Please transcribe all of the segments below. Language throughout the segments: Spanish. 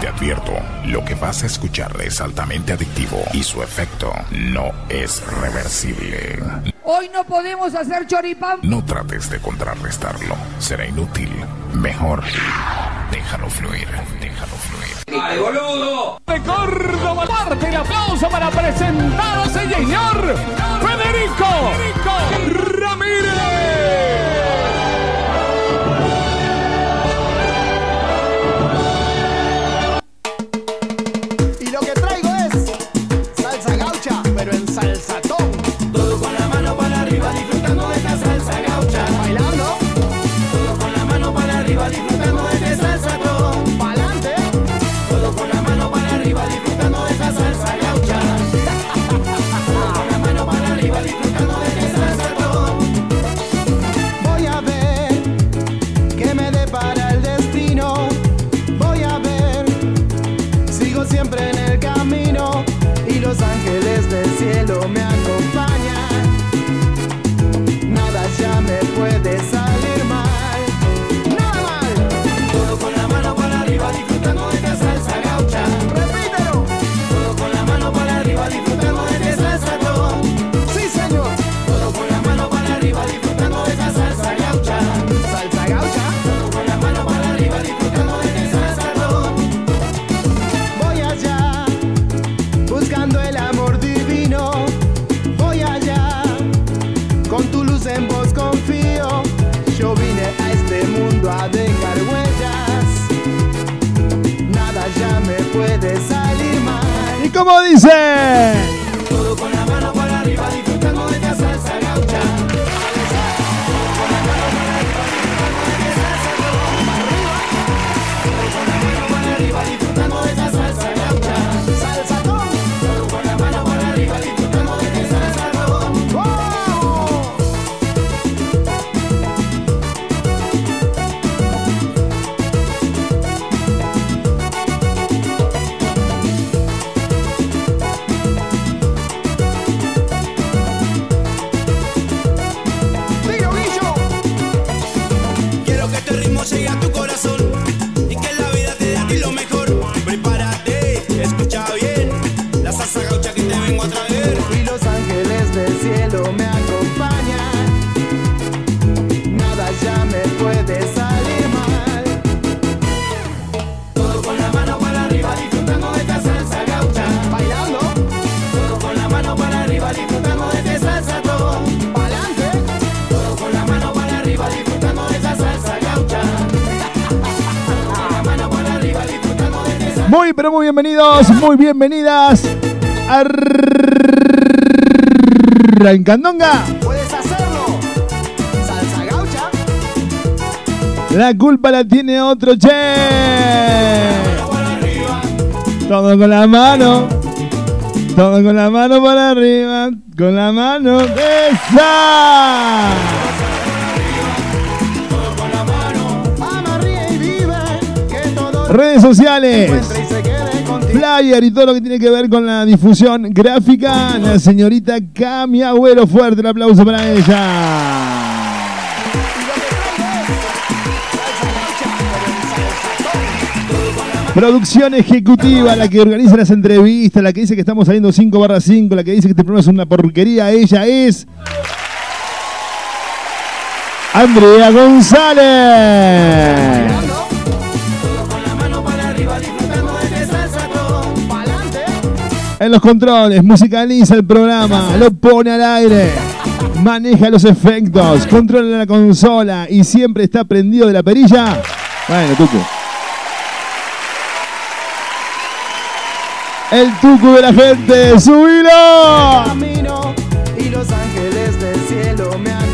Te advierto, lo que vas a escuchar es altamente adictivo y su efecto no es reversible. Hoy no podemos hacer choripán. No trates de contrarrestarlo, será inútil. Mejor, déjalo fluir, déjalo fluir. ¡Ay, boludo! de Córdoba. Parte el aplauso para presentar al señor Federico Ramírez. Mal. ¿Y cómo dice? Pero muy bienvenidos, muy bienvenidas. Arrancandonga. Puedes hacerlo. Salsa gaucha. La culpa la tiene otro che. Todo con la mano. Todo con la mano para arriba. Con la mano. ¡Esa! Redes sociales. Flyer y todo lo que tiene que ver con la difusión gráfica. La señorita Cami Agüero. Fuerte el aplauso para ella. Producción ejecutiva, la que organiza las entrevistas, la que dice que estamos saliendo 5 barra 5, la que dice que este programa es una porquería, ella es. Andrea González. En los controles, musicaliza el programa, lo pone al aire, maneja los efectos, controla la consola y siempre está prendido de la perilla. Bueno, Tucu. El Tucu de la gente, subilo. camino y los ángeles del cielo me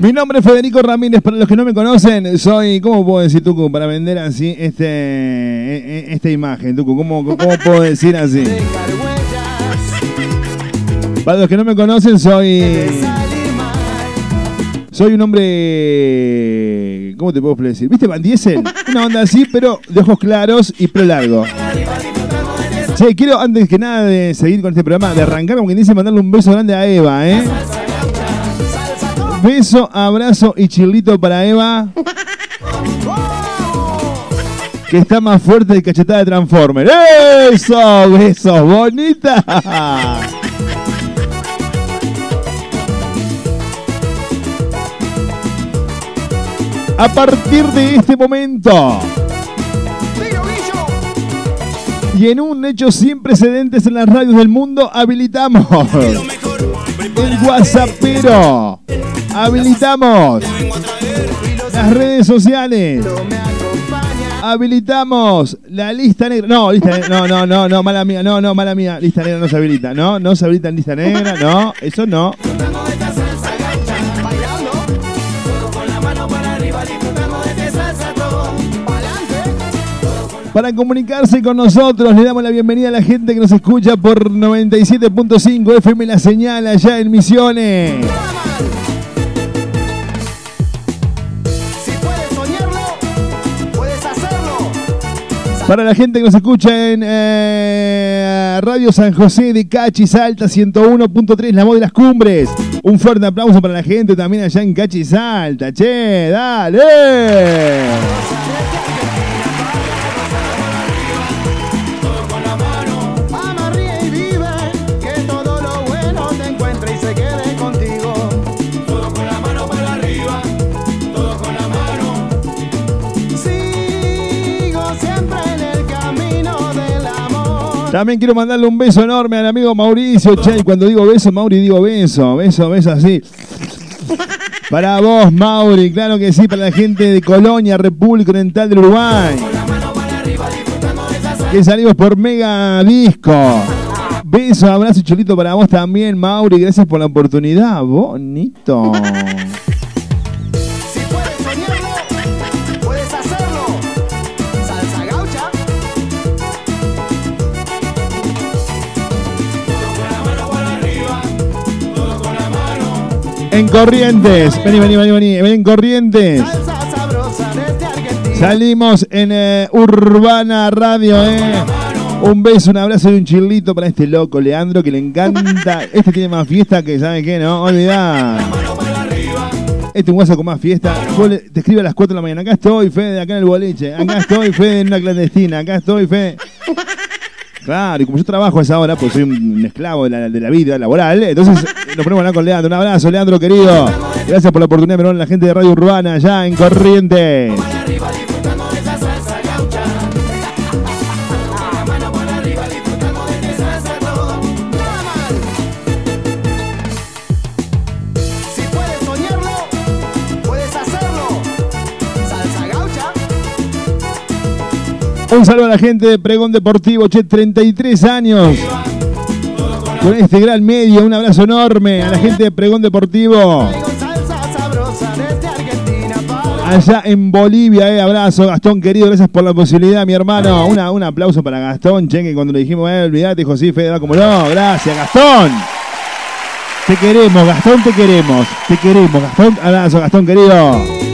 Mi nombre es Federico Ramírez, para los que no me conocen, soy, ¿cómo puedo decir, Tucu, para vender así este, e- e- esta imagen, Tucu? ¿Cómo, ¿Cómo puedo decir así? Para los que no me conocen, soy, soy un hombre, ¿cómo te puedo decir? ¿Viste Van Diesel? Una onda así, pero de ojos claros y pelo largo. Che, quiero antes que nada de seguir con este programa, de arrancar, como quien dice, mandarle un beso grande a Eva, ¿eh? Beso, abrazo y chilito para Eva. Que está más fuerte de cachetada de Transformer. ¡Eso! ¡Besos! ¡Bonita! A partir de este momento y en un hecho sin precedentes en las radios del mundo, habilitamos el. WhatsAppero. Habilitamos las redes sociales. Habilitamos la lista negra. No, lista negra. No, no, no, no, mala mía. No, no, mala mía. Lista negra no se habilita. No, no se habilita en lista negra. No, eso no. Para comunicarse con nosotros, le damos la bienvenida a la gente que nos escucha por 97.5 FM La Señal allá en Misiones. Para la gente que nos escucha en eh, Radio San José de Cachi Salta 101.3, la voz de las cumbres. Un fuerte aplauso para la gente también allá en Cachi Salta. Che, dale. También quiero mandarle un beso enorme al amigo Mauricio. Che, cuando digo beso, Mauri, digo beso. Beso, beso así. Para vos, Mauri, claro que sí, para la gente de Colonia, República Oriental del Uruguay. Que salimos por Mega Disco. Beso, abrazo y chulito para vos también, Mauri. Gracias por la oportunidad. Bonito. En Corrientes. Vení, vení, vení, vení. Ven en Corrientes. Salimos en eh, Urbana Radio, ¿eh? Un beso, un abrazo y un chilito para este loco, Leandro, que le encanta. Este tiene más fiesta que, ¿saben qué? No, olvidá. Este es un guaso con más fiesta. Te escribe a las 4 de la mañana. Acá estoy, Fede, acá en el boliche. Acá estoy, Fede, en una clandestina. Acá estoy, Fede. Claro, y como yo trabajo a esa hora, pues soy un esclavo de la, de la vida laboral, entonces eh, nos ponemos a hablar con Leandro. Un abrazo, Leandro, querido. Gracias por la oportunidad de ver a la gente de Radio Urbana allá en Corrientes. Un saludo a la gente de Pregón Deportivo, che, 33 años. Con este gran medio, un abrazo enorme a la gente de Pregón Deportivo. Allá en Bolivia, eh, abrazo, Gastón querido, gracias por la posibilidad, mi hermano. Una, un aplauso para Gastón, che, que cuando le dijimos, eh, olvidate, dijo, sí, Fede, como no, gracias, Gastón. Te queremos, Gastón, te queremos, te queremos, Gastón, abrazo, Gastón querido.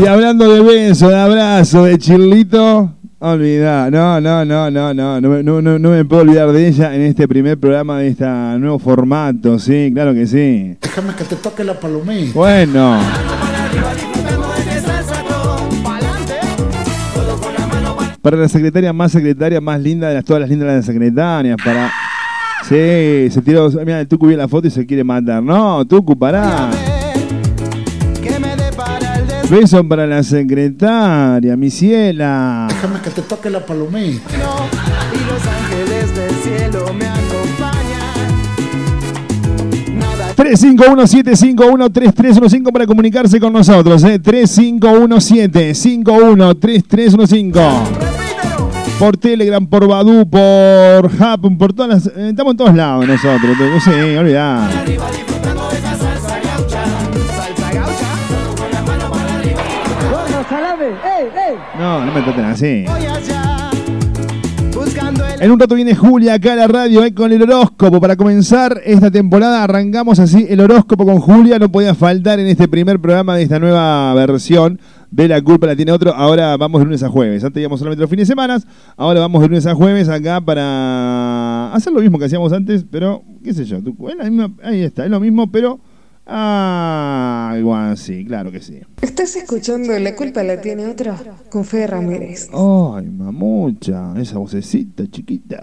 Y hablando de beso, de abrazo, de chilito, olvidá, no, no, no, no, no, no, me- no, no, no me puedo olvidar de ella en este primer programa de este nuevo formato, sí, claro que sí. Déjame que te toque la palomita. Bueno, para la secretaria más secretaria, más linda de las, todas las lindas de las secretarias, para... Sí, se tiró, mira, el Tucu vio la foto y se quiere matar. No, Tucu, pará. Beso para la secretaria, mi ciela. Déjame que te toque la palomita. Y los ángeles del cielo me acompañan. 351-751-3315 para comunicarse con nosotros. ¿eh? 3517-513315. Por Telegram, por Badu, por Hub, por todas las. eh, estamos en todos lados nosotros. No sé, olvidar. No, no me traten así. En un rato viene Julia acá a la radio eh, con el horóscopo. Para comenzar esta temporada arrancamos así el horóscopo con Julia. No podía faltar en este primer programa de esta nueva versión de La Culpa la tiene otro. Ahora vamos de lunes a jueves. Antes íbamos solamente los fines de semana. Ahora vamos de lunes a jueves acá para hacer lo mismo que hacíamos antes. Pero, qué sé yo. es la misma- ahí está, es lo mismo, pero... Ah, igual sí, claro que sí. Estás escuchando La culpa la tiene otra con Fede Ramírez. Ay, mamucha, esa vocecita chiquita.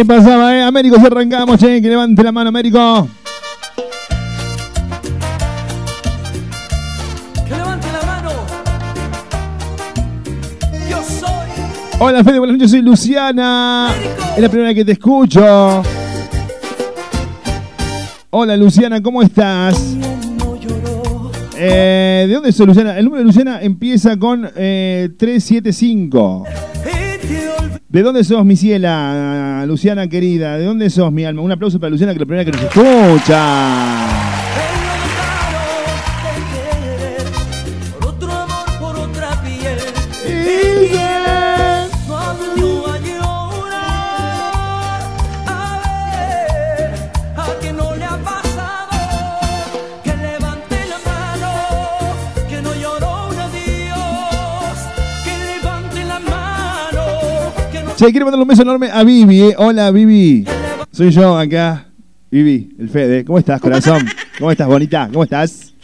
Ahí pasaba, ¿eh? Américo, si arrancamos, che, que levante la mano, Américo. Que levante la mano. Yo soy Hola, Fede, buenas noches, soy Luciana. Es la primera que te escucho. Hola, Luciana, ¿cómo estás? Eh, ¿De dónde sos, Luciana? El número de Luciana empieza con eh, 375. Y te olvidé. ¿De dónde sos, mi ciela, Luciana querida? ¿De dónde sos, mi alma? Un aplauso para Luciana, que es la primera que nos escucha. Che, quiero mandarle un beso enorme a Vivi. eh. Hola, Vivi. Soy yo acá. Vivi, el Fede. ¿Cómo estás, corazón? ¿Cómo estás, bonita? ¿Cómo estás?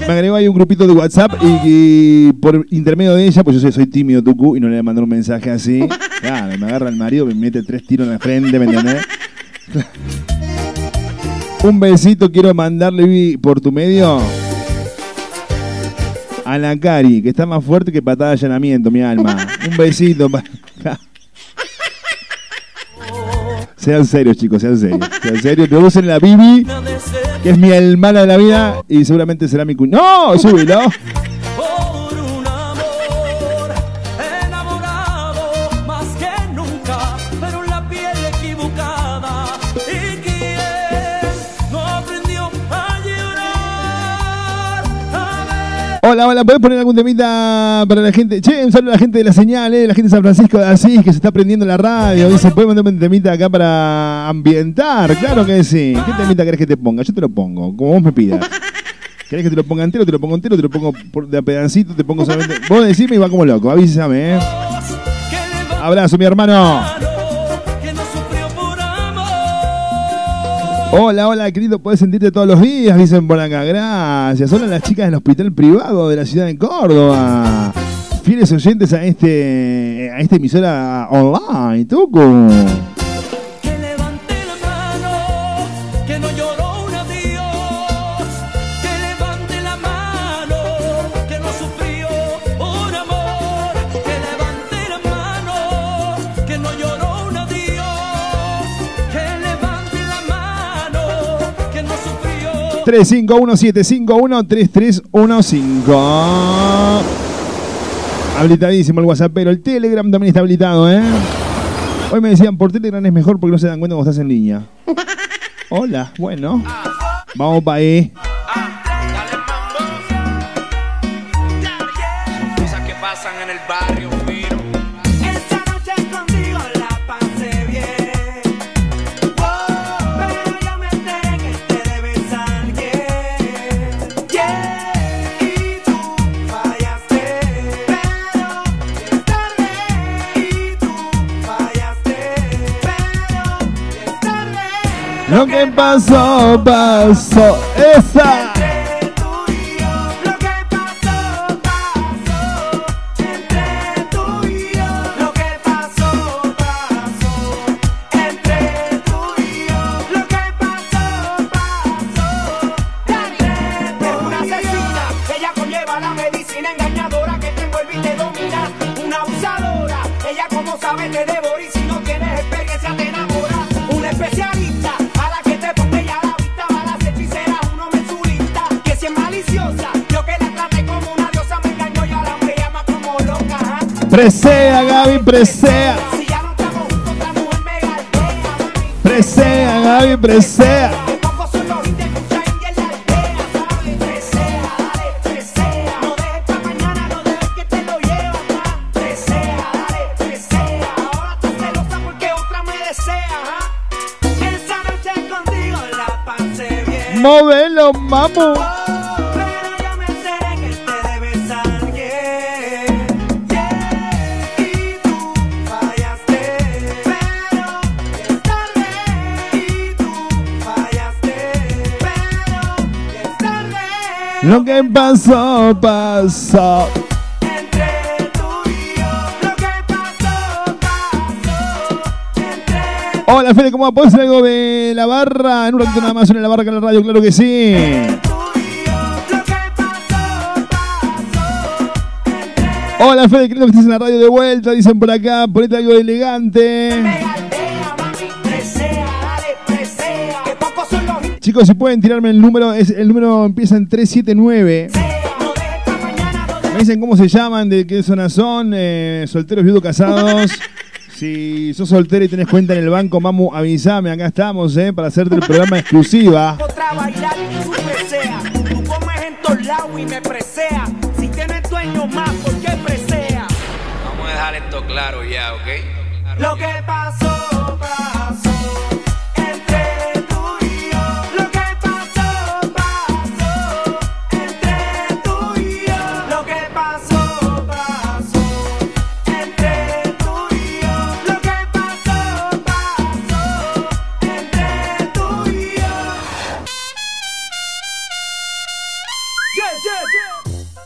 Me agregó ahí un grupito de WhatsApp y, por intermedio de ella, pues yo soy, soy tímido, Tucu, y no le voy a mandar un mensaje así. Claro, me agarra el marido, me mete tres tiros en la frente, ¿me entendés? Un besito quiero mandarle Vivi, por tu medio a la Cari, que está más fuerte que patada de allanamiento, mi alma. Un besito. sean serios, chicos, sean serios. Sean serios, no usen la Bibi, que es mi hermana de la vida y seguramente será mi cuñado. ¡No! ¡Súbilo! Hola, hola, ¿podés poner algún temita para la gente? Che, un saludo a la gente de la señal, eh, la gente de San Francisco de Asís, que se está prendiendo la radio. Dice, ¿puedes mandarme un temita acá para ambientar? Claro que sí. ¿Qué temita querés que te ponga? Yo te lo pongo, como vos me pidas. ¿Querés que te lo ponga entero? Te lo pongo entero, te lo pongo de a pedacito, te pongo solamente... Vos decime y va como loco, avísame, eh. Abrazo, mi hermano. Hola, hola, querido, podés sentirte todos los días, dicen por acá. Gracias. Hola las chicas del hospital privado de la ciudad de Córdoba. Fieles oyentes a este a esta emisora online, Tucu. 3517513315. Habilitadísimo el WhatsApp, pero el Telegram también está habilitado, ¿eh? Hoy me decían, por Telegram es mejor porque no se dan cuenta cuando estás en línea. Hola, bueno. Vamos para ahí. Tarde. Lo que pasó, pasó. Presea, Gaby, presea. Si ya no estamos juntos, otra mujer me galdea, mami. Presea, Gaby, presea. Presea, dale, presea. No dejes pa' mañana, no dejes que te lo lleve atrás. Presea, dale, presea. Ahora tú celosa porque otra me desea, ajá. Esa noche contigo la pasé bien. Móvelo, vamos. Lo que pasó, pasó. Entre tú y yo, lo que pasó, pasó. Entre Hola, Fede, ¿cómo hacer algo de la barra? En un ratito nada más suena la barra acá en la radio, claro que sí. tú y yo, lo que pasó, pasó. Entre Hola, Fede, querido que estés en la radio de vuelta, dicen por acá, ponete algo elegante. Chicos, si pueden tirarme el número, es, el número empieza en 379. que sea. No dejes pa' mañana, no Me dicen cómo se llaman, de qué zona son, eh, solteros, viudos, casados. Si sos soltero y tenés cuenta en el banco, mamu, avísame, acá estamos, eh, para hacerte el programa exclusiva. Vamos a dejar esto claro ya, ¿ok? Lo que pasó.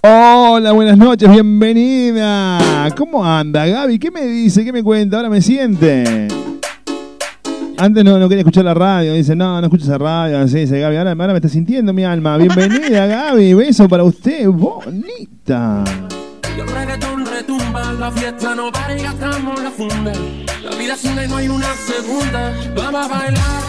Hola, buenas noches, bienvenida. ¿Cómo anda, Gaby? ¿Qué me dice? ¿Qué me cuenta? Ahora me siente. Antes no, no quería escuchar la radio, dice, no, no escuchas la radio, así dice Gaby, ahora, ahora me está sintiendo mi alma. Bienvenida, Gaby, beso para usted, bonita. Y el reggaetón retumba, la fiesta no para y gastamos la funda. La vida es una y no hay una segunda. Vamos a bailar,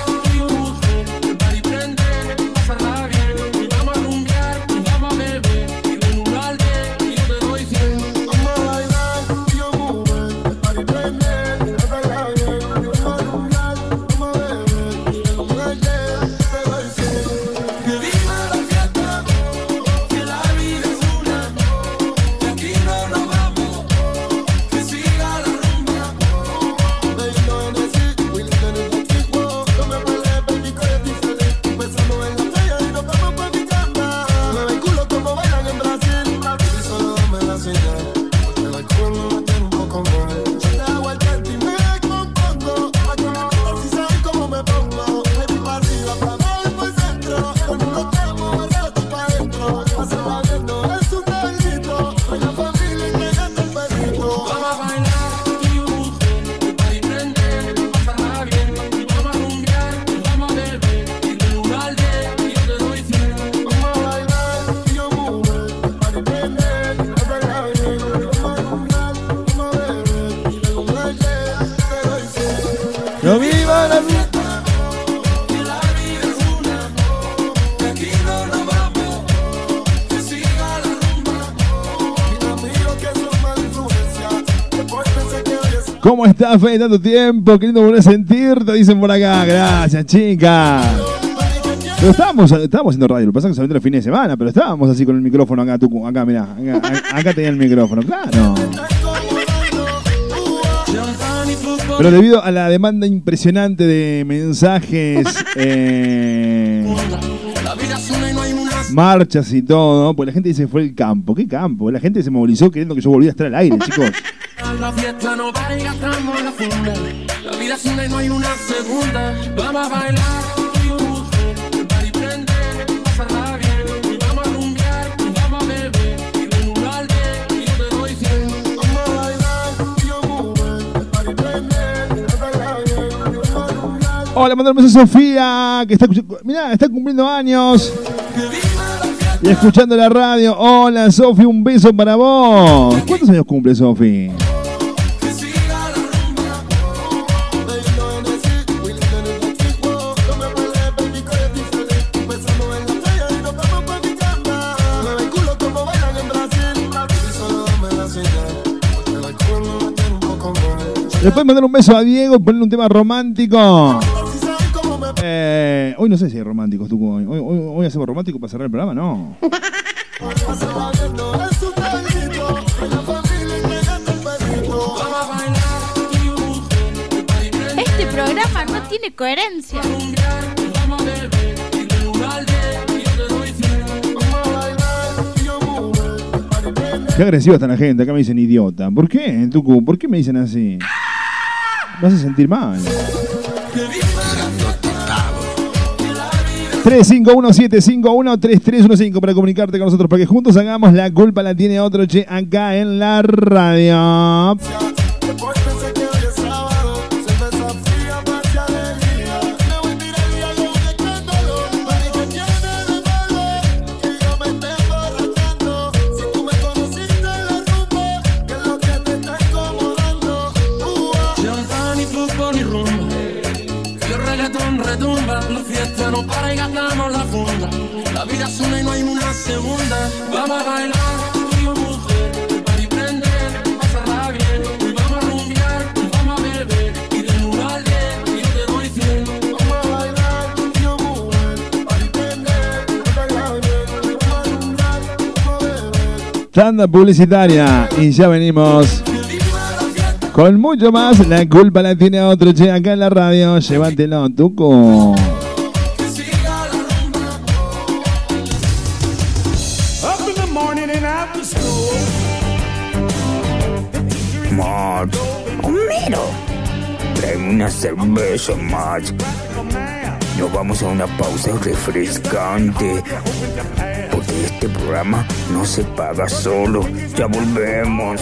¿Cómo estás, Fe? Tanto tiempo, qué lindo volver a sentirte, dicen por acá. Gracias, chicas. Pero estábamos, estábamos haciendo radio, lo que pasa es que solamente los fines de semana, pero estábamos así con el micrófono acá, tú, acá, mirá, acá, acá tenía el micrófono, claro. Pero debido a la demanda impresionante de mensajes, eh, marchas y todo, pues la gente dice fue el campo. ¿Qué campo? La gente se movilizó queriendo que yo volviera a estar al aire, chicos. La fiesta no para y gastamos la funda. La vida es una y no hay una segunda. Vamos a bailar. Hola, mandar un beso a Sofía, que está. Mirá, está cumpliendo años. Y escuchando la radio. Hola, Sofi, un beso para vos. ¿Cuántos años cumple, Sofi? Que siga la rumba. Baby, no en el sí, we live in the street, wow. No me pelees, baby, que es diferente. Empezamos en la playa y nos vamos pa' mi cama. Mueve el culo como bailan en Brasil. Baby, solo dame la señal, porque el alcohol me mantiene un poco mal. ¿Le puedes mandar un beso a Diego y ponerle un tema romántico? Eh, hoy no sé si hay románticos, tú. Hoy, hoy, hoy hacemos romántico para cerrar el programa, no. A Este programa no tiene coherencia. a a. Qué agresiva está la gente. Acá me dicen idiota. ¿Por qué, Tucu? ¿Por qué me dicen así? Me hace sentir mal. 351-751-3315 para comunicarte con nosotros para que juntos hagamos la culpa la tiene otro che acá en la radio. No para y gastamos la funda. La vida es una y no hay una segunda. Vamos a bailar. Tanda publicitaria y ya venimos con mucho más. La culpa la tiene otro che acá en la radio. Llévatelo, Tucu. Cerveza, Max. Nos vamos a una pausa refrescante. Porque Este programa no se paga solo. Ya volvemos.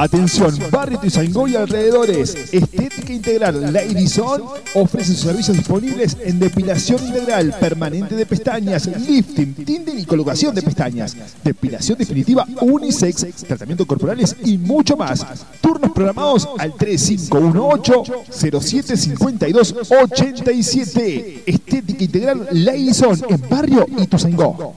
Atención, Barrio Tizangó y alrededores. Estética Integral Ladies ofrece sus servicios disponibles en depilación integral, permanente de pestañas, lifting, tinte y colocación de pestañas, depilación definitiva unisex, tratamientos corporales y mucho más. Turnos programados al 3518-0752-87. Estética Integral Ladies en Barrio Ituzaingó.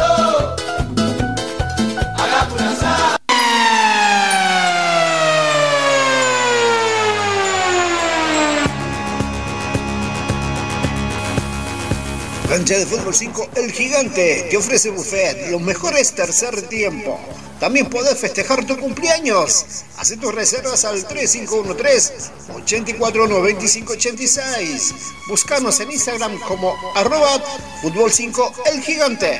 Cancha de fútbol 5 El Gigante te ofrece buffet, los mejores tercer tiempo. También podés festejar tu cumpleaños. Haz tus reservas al 3513-849586. Buscanos en Instagram como arroba fútbol 5 El Gigante.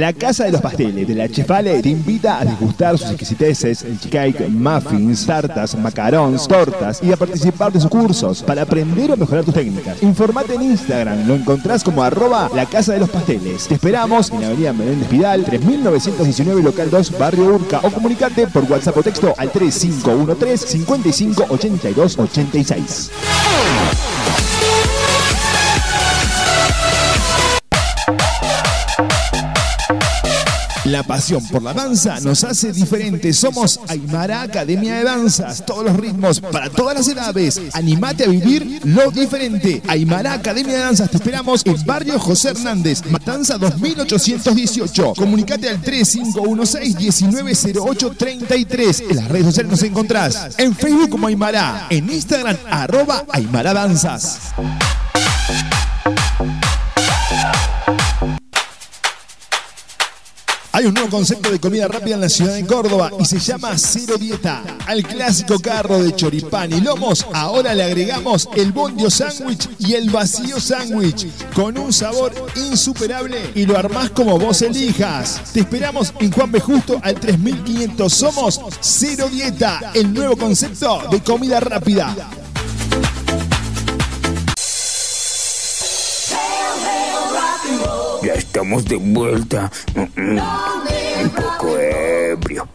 La Casa de los Pasteles de la Chefale te invita a degustar sus exquisiteces, cheesecake, muffins, tartas, macarons, tortas y a participar de sus cursos para aprender o mejorar tus técnicas. Informate en Instagram, lo encontrás como arroba la Casa de los Pasteles. Te esperamos en la avenida Menéndez Pidal, 3919 local 2, barrio Urca o comunicate por WhatsApp o texto al 3513 55 82 86. La pasión por la danza nos hace diferentes. Somos Aymara Academia de Danzas. Todos los ritmos para todas las edades. Animate a vivir lo diferente. Aymara Academia de Danzas. Te esperamos en Barrio José Hernández. Matanza 2818. Comunicate al 3516-190833. En las redes sociales nos encontrás. En Facebook como Aymara. En Instagram arroba Aymara Danzas. Hay un nuevo concepto de comida rápida en la ciudad de Córdoba y se llama Cero Dieta. Al clásico carro de choripán y lomos, ahora le agregamos el bondio sándwich y el vacío sándwich con un sabor insuperable y lo armás como vos elijas. Te esperamos en Juan B. Justo al 3500. Somos Cero Dieta, el nuevo concepto de comida rápida. Estamos de vuelta. Mm, mm, Un poco ebrio.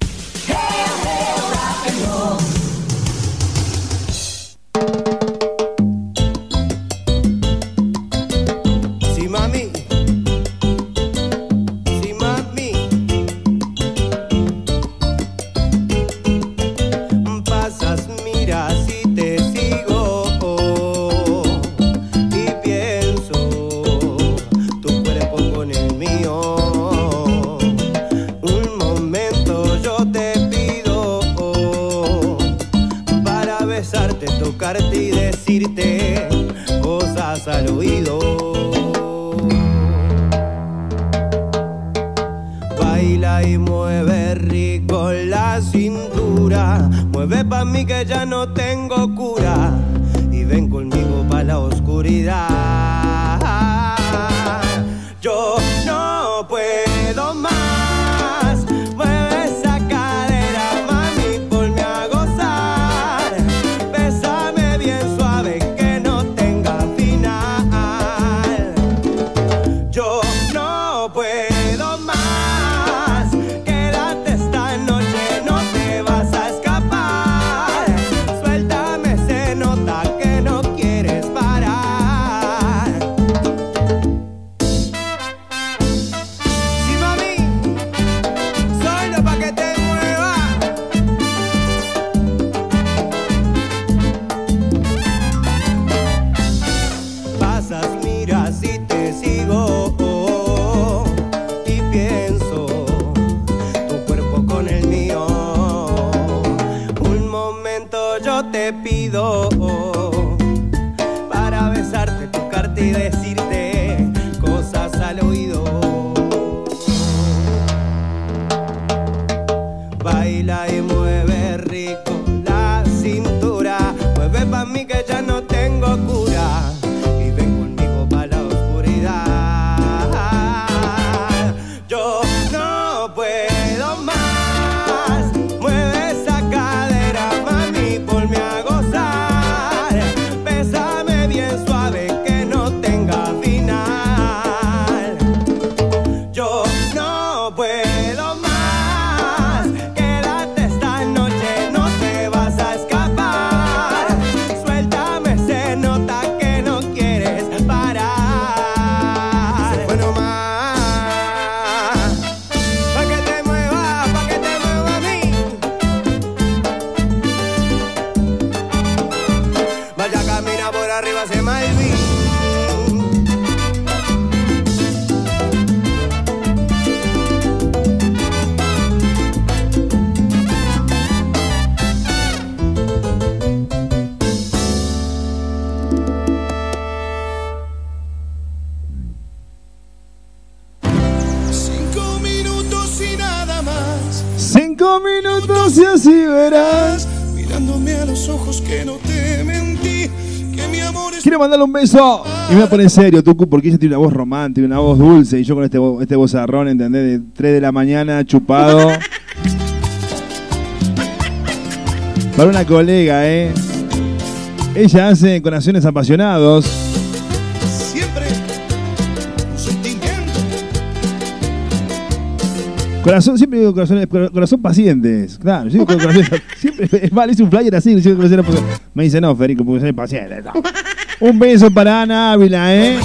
Quiero mandarle un beso. Y me voy a poner serio, Tucu, porque ella tiene una voz romántica, una voz dulce. Y yo con este, este vozarrón, ¿entendés? De 3 de la mañana, chupado. Para una colega, ¿eh? Ella hace corazones apasionados. Siempre un sentimiento. Corazón, siempre digo corazón, corazón pacientes. Claro, yo digo corazón, siempre es mal, hice un flyer así, corazón pacientes. Me dice, no, Federico, porque soy paciente. no. Un beso para Ana Ávila, ¿eh?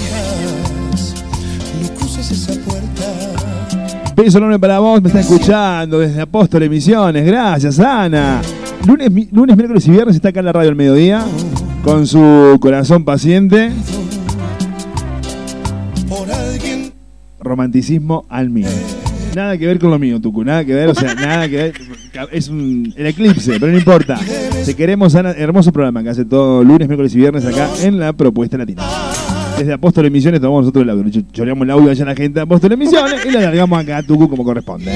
Beso enorme para vos, me está escuchando desde Apóstol Emisiones. Gracias, Ana. Lunes, lunes, miércoles y viernes está acá en la radio al mediodía con su corazón paciente. Romanticismo al mío. Nada que ver con lo mío, Tucu, nada que ver, o sea, nada que ver. Es un, el eclipse, pero no importa. Te queremos, Ana, hermoso programa que hace todo lunes, miércoles y viernes acá en la propuesta latina. Desde Apóstol Emisiones tomamos nosotros el audio, ch- choreamos el audio allá a la gente de Apóstol Emisiones y lo largamos acá a Tucu como corresponde.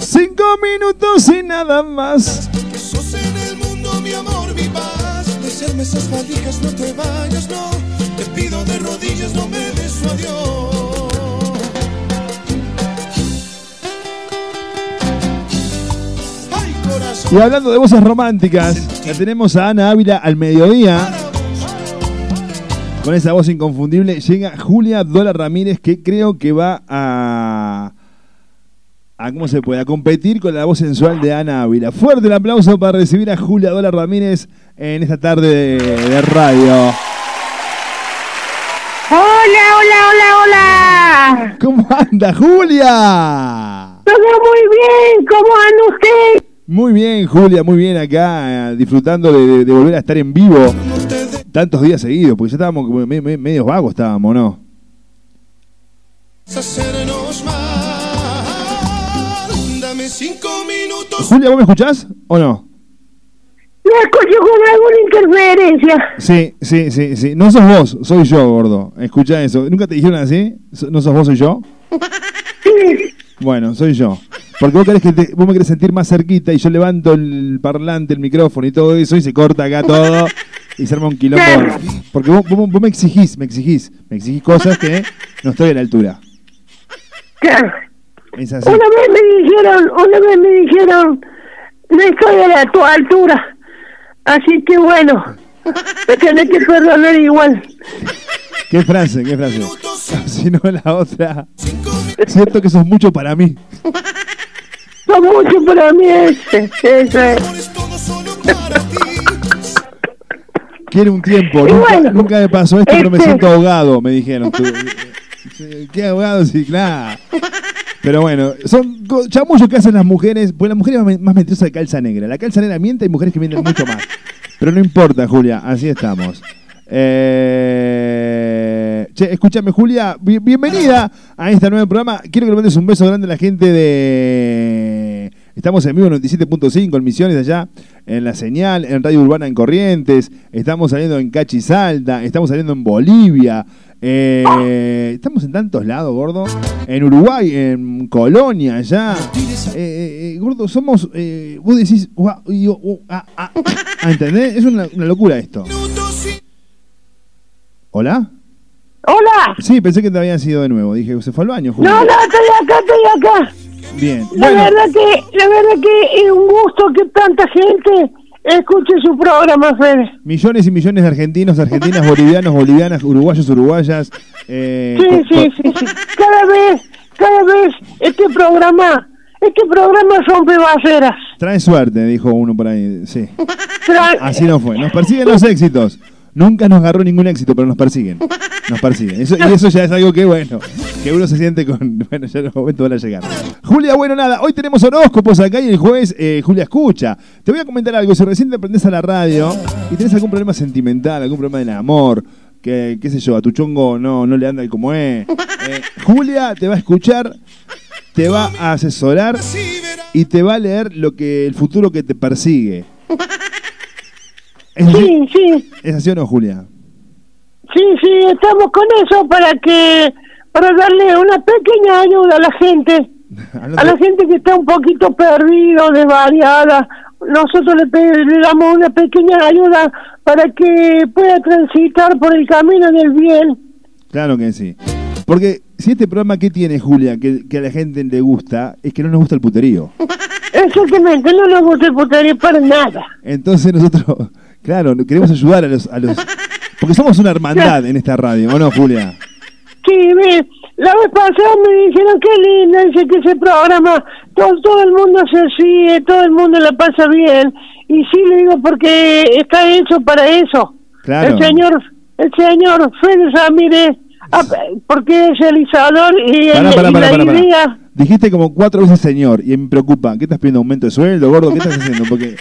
Cinco minutos y nada más. Que sos en el mundo mi amor, mi paz. De serme esas valijas, no te vayas, no. Te pido de rodillas, no me des su adiós. Ay, corazón. Y hablando de voces románticas, la tenemos a Ana Ávila al mediodía con esa voz inconfundible, llega Julia Dola Ramírez, que creo que va a. a ¿Cómo se puede? A competir con la voz sensual de Ana Ávila. Fuerte el aplauso para recibir a Julia Dola Ramírez en esta tarde de, de radio. Hola, hola, hola, hola. ¿Cómo anda, Julia? Todo muy bien, ¿cómo anda usted? Muy bien, Julia, muy bien acá, eh, disfrutando de, volver a estar en vivo tantos días seguidos, porque ya estábamos como me- me- medios vagos, estábamos, ¿no? Julia, ¿vos me escuchás o no? Me escucho con alguna interferencia. Sí, sí, sí, sí. No sos vos, soy yo, gordo. Escucha eso. ¿Nunca te dijeron así? ¿No sos vos, soy yo? Sí, Bueno, soy yo. Porque vos, querés que te- vos me querés sentir más cerquita y yo levanto el parlante, el micrófono y todo eso y se corta acá todo y se arma un quilombo. Porque vos, vos- vos me exigís, me exigís, me exigís cosas que no estoy a la altura. claro. Es así. Una vez me dijeron, una vez me dijeron, no estoy a la, tu altura. Así que bueno, me tenés que perdonar igual. ¿Qué frase? ¿Qué frase? Si no la otra. Siento que sos mucho para mí. Son mucho para mí ese, ese. Quiere un tiempo. Nunca, bueno, nunca me pasó esto, pero me este- siento ahogado, me dijeron. ¿Qué ahogado? Sí, nada. Pero bueno, son chamullos que hacen las mujeres, pues las mujeres más mentirosas de calza negra. La calza negra miente y mujeres que mienten mucho más. Pero no importa, Julia, así estamos. Eh, Che, escúchame, Julia, bi- bienvenida a este nuevo programa. Quiero que le mandes un beso grande a la gente de. Estamos en vivo en 97.5 en Misiones allá, en La Señal, en Radio Urbana en Corrientes. Estamos saliendo en Cachi Salta, estamos saliendo en Bolivia. eh, estamos en tantos lados, gordo. En Uruguay, en Colonia, allá. Eh, eh, eh, gordo, somos. eh, vos decís. u, ah, ah, ah, ¿Entendés? Es una, una locura esto. ¿Hola? Hola. Sí, pensé que te habían sido de nuevo. Dije, se fue al baño, Julia. No, no, estoy acá, estoy acá. Bien. La Bueno, verdad que, la verdad que es un gusto que tanta gente escuche su programa, Fede. millones y millones de argentinos, argentinas, bolivianos, bolivianas, uruguayos, uruguayas. eh, Sí, sí, sí, sí. Cada vez, cada vez este programa, este programa rompe barreras. Trae suerte, dijo uno por ahí. Sí. Así no fue. Nos persiguen los éxitos. Nunca nos agarró ningún éxito, pero nos persiguen. Nos persiguen. Eso, y eso ya es algo que, bueno, que uno se siente con. Bueno, ya los momentos van a llegar. Julia, bueno, nada, hoy tenemos horóscopos acá y el jueves eh, Julia escucha. Te voy a comentar algo. Si recién te prendés a la radio y tenés algún problema sentimental, algún problema del amor, que, qué sé yo, a tu chongo no, no le anda el como es. eh, Julia te va a escuchar, te va a asesorar y te va a leer lo que el futuro que te persigue. ¿Es así, Sí, sí, ¿Es así o no, Julia? sí, sí, estamos con eso para que, para darle una pequeña ayuda a la gente, a la gente que está un poquito perdido, desvariada. Nosotros le, damos una pequeña ayuda para que pueda transitar por el camino del bien. Claro que sí. Porque si este programa, ¿qué tiene, Julia? Que, que a la gente le gusta, es que no nos gusta el puterío. Exactamente, no nos gusta el puterío para nada. Entonces nosotros, claro, queremos ayudar a los... A los porque somos una hermandad en esta radio, ¿o no, Julia? Sí, ve, la vez pasada me dijeron qué lindo, dice que ese programa, todo, todo el mundo se ríe, todo el mundo la pasa bien. Y sí, le digo, porque está hecho para eso. Claro. El señor, el señor Félix Ramírez, ah, porque es el Isador y, el, Pará, pará, y la idea... Dijiste como cuatro veces señor y me preocupa. ¿Qué estás pidiendo? ¿Aumento de sueldo, gordo? ¿Qué estás haciendo? Porque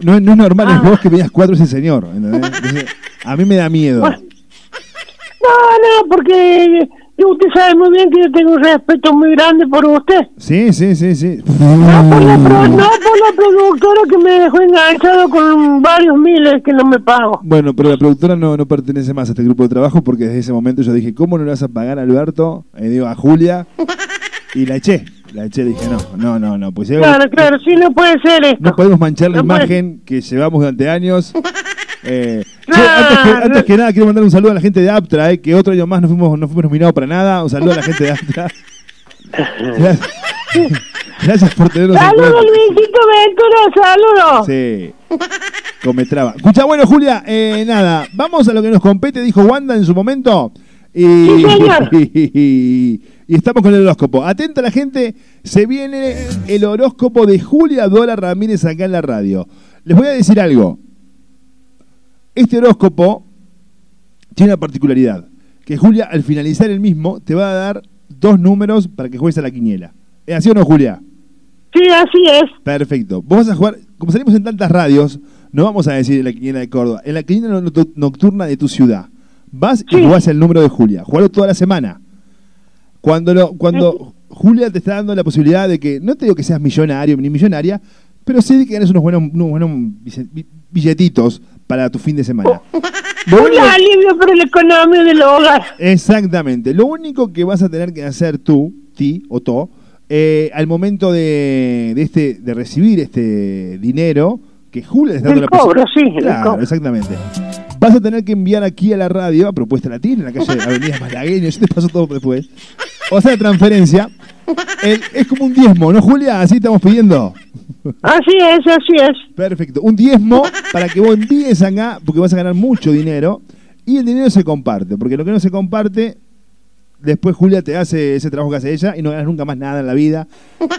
no, es- no es normal Ah. es vos que pidas cuatro veces señor. a mí me da miedo. No, no, porque usted sabe muy bien que yo tengo un respeto muy grande por usted. Sí, sí, sí, sí. No por, la pro- no por la productora que me dejó enganchado con varios miles que no me pago. Bueno, pero la productora no, no pertenece más a este grupo de trabajo porque desde ese momento yo dije, ¿cómo no le vas a pagar a Alberto? Eh, digo, a Julia. Y la eché. La eché, dije, no, no, no, no. Pues Claro, claro, sí, no puede ser esto. no podemos manchar la No puede- imagen que llevamos durante años. Eh, che, antes, que, antes que nada, quiero mandar un saludo a la gente de Aptra, eh, que otro año más no fuimos, no fuimos nominados para nada. Un saludo a la gente de Aptra. Gracias, Gracias por tenernos en Saludos. Luisito Ventura, saludos. Sí. Come traba. Escucha, bueno, Julia, eh, nada, vamos a lo que nos compete, dijo Wanda en su momento. Y, Sí, señor. y, estamos con el horóscopo. Atenta la gente, se viene el horóscopo de Julia Dora Ramírez acá en la radio. Les voy a decir algo. Este horóscopo tiene una particularidad, que Julia al finalizar el mismo te va a dar dos números para que juegues a la quiniela. ¿Es así o no, Julia? Sí, así es. Perfecto. Vos vas a jugar, como salimos en tantas radios, no vamos a decir en la quiniela de Córdoba, en la quiniela no- nocturna de tu ciudad. Vas y jugás el número de Julia. Jugalo toda la semana. Cuando, lo, cuando Julia te está dando la posibilidad de que, no te digo que seas millonario ni millonaria, pero sí de que ganes unos buenos, unos buenos bille- billetitos para tu fin de semana. Lo Un alivio para la economía del hogar. Exactamente. Lo único que vas a tener que hacer tú, ti o to, eh, al momento de, de este, de recibir este dinero, que Julia te está dando El la cobro, sí, el Claro, cobro. exactamente. Vas a tener que enviar aquí a la radio, a Propuesta Latina, en la calle Avenida Malagueño, yo te paso todo después. O sea, transferencia. El- es como un diezmo, ¿no, Julia? Así estamos pidiendo. Así es, así es. Perfecto. Un diezmo para que vos envíes acá, porque vas a ganar mucho dinero. Y el dinero se comparte, porque lo que no se comparte, después Julia te hace ese trabajo que hace ella y no ganas nunca más nada en la vida.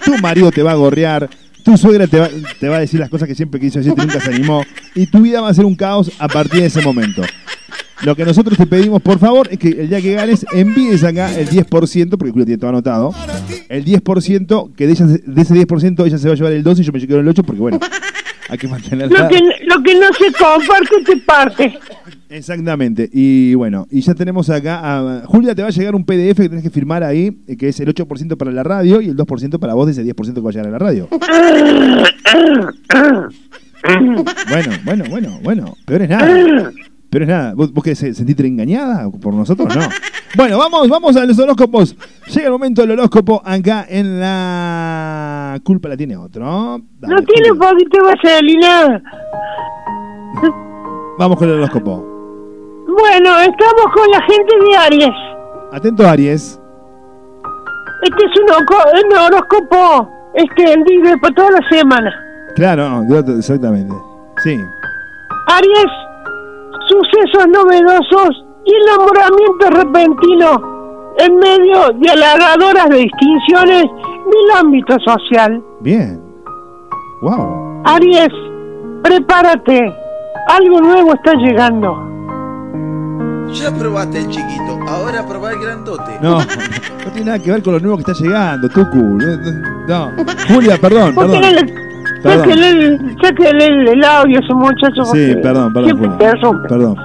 Tu marido te va a gorrear, tu suegra te va, te va a decir las cosas que siempre quiso decirte y nunca se animó. Y tu vida va a ser un caos a partir de ese momento. Lo que nosotros te pedimos, por favor, es que el día que ganes envíes acá el 10%, porque Julia tiene todo anotado, el 10%, que de, ella, de ese 10% ella se va a llevar el 12 y yo me quedo el 8, porque bueno, hay que mantenerla. Lo que, lo que no se comparte, te parte. Exactamente. Y bueno, y ya tenemos acá a Julia, te va a llegar un PDF que tenés que firmar ahí, eh, que es el 8% para la radio y el 2% para vos de ese 10% que va a llegar a la radio. Bueno, bueno, bueno, bueno. Peor es nada. Peor es nada. ¿Vos, vos querés se- sentirte engañada por nosotros? No. Bueno, vamos, vamos a los horóscopos. Llega el momento del horóscopo acá en la... Culpa la tiene otro. Dale, No tiene un poquito de vaselina. Vamos con el horóscopo. Bueno, estamos con la gente de Aries. Atento, Aries. Este es un, un horóscopo extendido para toda la semana. Claro, exactamente. Sí. Aries, sucesos novedosos y enamoramiento repentino en medio de halagadoras distinciones del ámbito social. Bien. Wow. Aries, prepárate. Algo nuevo está llegando. Ya probaste el chiquito, ahora probá el grandote. No, no tiene nada que ver con lo nuevo que está llegando, Tucu. No, no. Julia, perdón, perdón. Sáquenle el, sáquenle el- audio a ese muchacho. Sí, perdón, perdón, siempre interrumpe. Perdón.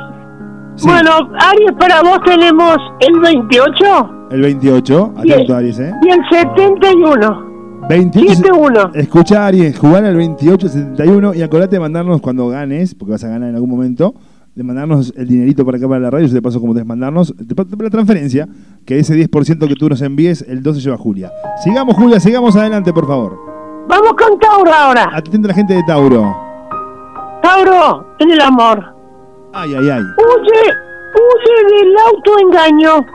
Sí. Bueno, Aries, para vos tenemos el 28 El 28, y el, atento Aries, ¿eh? y el 71. 28. 7-1. Escucha Aries, jugar al 28-71 y acordate de mandarnos cuando ganes, porque vas a ganar en algún momento, de mandarnos el dinerito para acá para la radio, yo te paso como mandarnos, te paso la transferencia, que ese 10% que tú nos envíes, el 12 lleva Julia. Sigamos Julia, sigamos adelante por favor. Vamos con Tauro ahora. Atenta a la gente de Tauro. Tauro, en el amor. Ay, ay, ay. Huye, huye del autoengaño.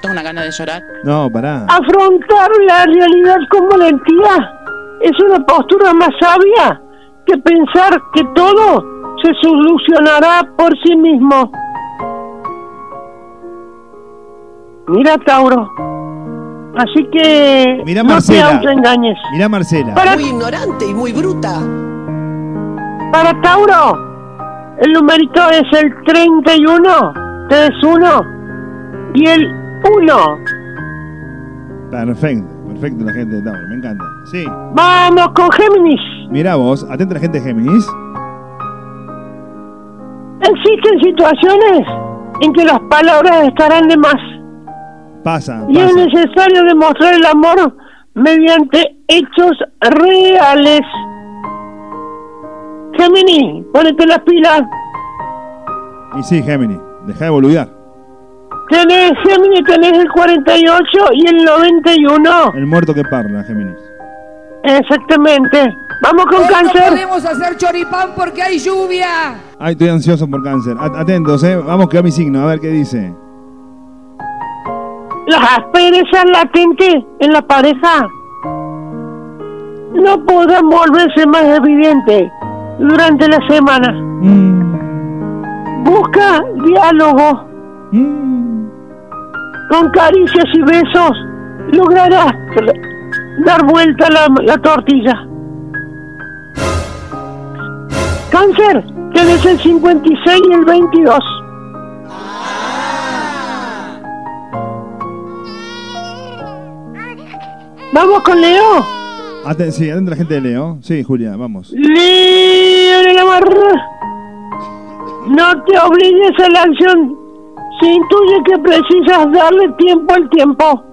Tengo una gana de llorar. No, pará. Afrontar la realidad con valentía es una postura más sabia que pensar que todo se solucionará por sí mismo. Mira, Tauro. Así que Mira no te Marcela. autoengañes. Mirá Marcela. Para- Muy ignorante y muy bruta. Para Tauro, el numerito es el 31, 31 y el 1. Perfecto, perfecto la gente de Tauro, me encanta. Sí. Vamos con Géminis. Mirá vos, atenta la gente de Géminis. Existen situaciones en que las palabras estarán de más Pasa, y es necesario demostrar el amor mediante hechos reales. Géminis, ponete las pilas. Y sí, Géminis, deja de boludear. Tenés Géminis, tenés el 48 y el 91. El muerto que parla, Géminis. Exactamente. Vamos con Hoy cáncer. No podemos hacer choripán porque hay lluvia. Ay, estoy ansioso por cáncer. At- Atentos, eh. Vamos que a mi signo, a ver qué dice. Las asperezas latentes en la pareja no podrán volverse más evidentes durante la semana. Busca diálogo. Con caricias y besos lograrás dar vuelta la, la tortilla. Cáncer, tienes el 56 y el 22. Vamos con Leo. Aten- sí, adentro la gente de Leo. Sí, Julia, vamos. Leo de la Barra. No te obligues a la acción. Se intuye que precisas darle tiempo al tiempo.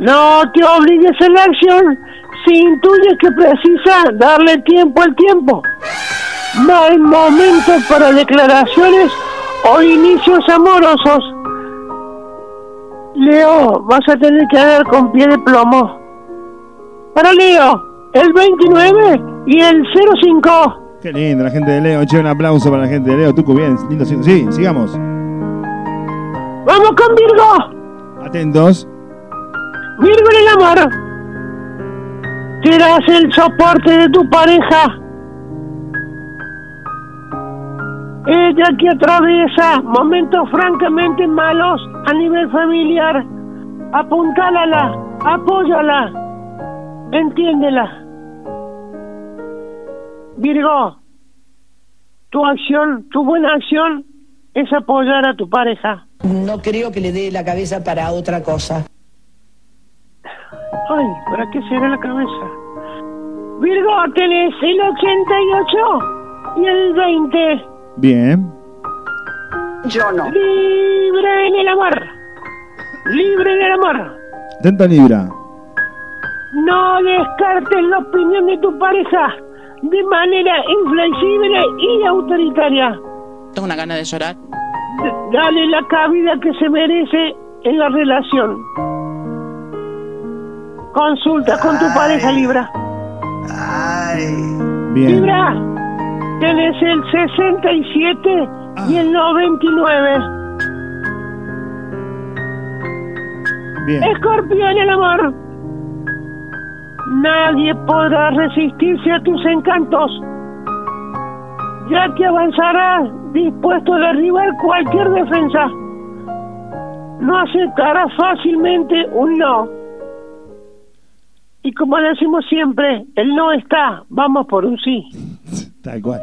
No te obligues a la acción. Se intuye que precisas darle tiempo al tiempo. No hay momento para declaraciones o inicios amorosos. Leo, vas a tener que andar con pie de plomo. Para Leo, el 29 y el 05. Qué lindo la gente de Leo. Che, un aplauso para la gente de Leo. Tucu, bien, lindo. Sí, sí, sigamos. Vamos con Virgo. Atentos. Virgo en el amor. Serás el soporte de tu pareja. Ella que atraviesa momentos francamente malos a nivel familiar. Apuntálala, apóyala, entiéndela. Virgo, tu acción, tu buena acción es apoyar a tu pareja. No creo que le dé la cabeza para otra cosa. Ay, ¿para qué será la cabeza? Virgo, tenés el 88 y el 20. Bien. Yo no. Libre en el amor. Libre en el amor. Atento Libra. No descartes la opinión de tu pareja de manera inflexible y autoritaria. Tengo una gana de llorar. Dale la cabida que se merece en la relación. Consulta con tu pareja, Libra. Bien. Libra, tenés el 67 y el 99. Bien. Escorpio en el amor. Nadie podrá resistirse a tus encantos, ya que avanzarás dispuesto a derribar cualquier defensa. No aceptarás fácilmente un no. Y como decimos siempre, el no está, vamos por un sí. Tal cual.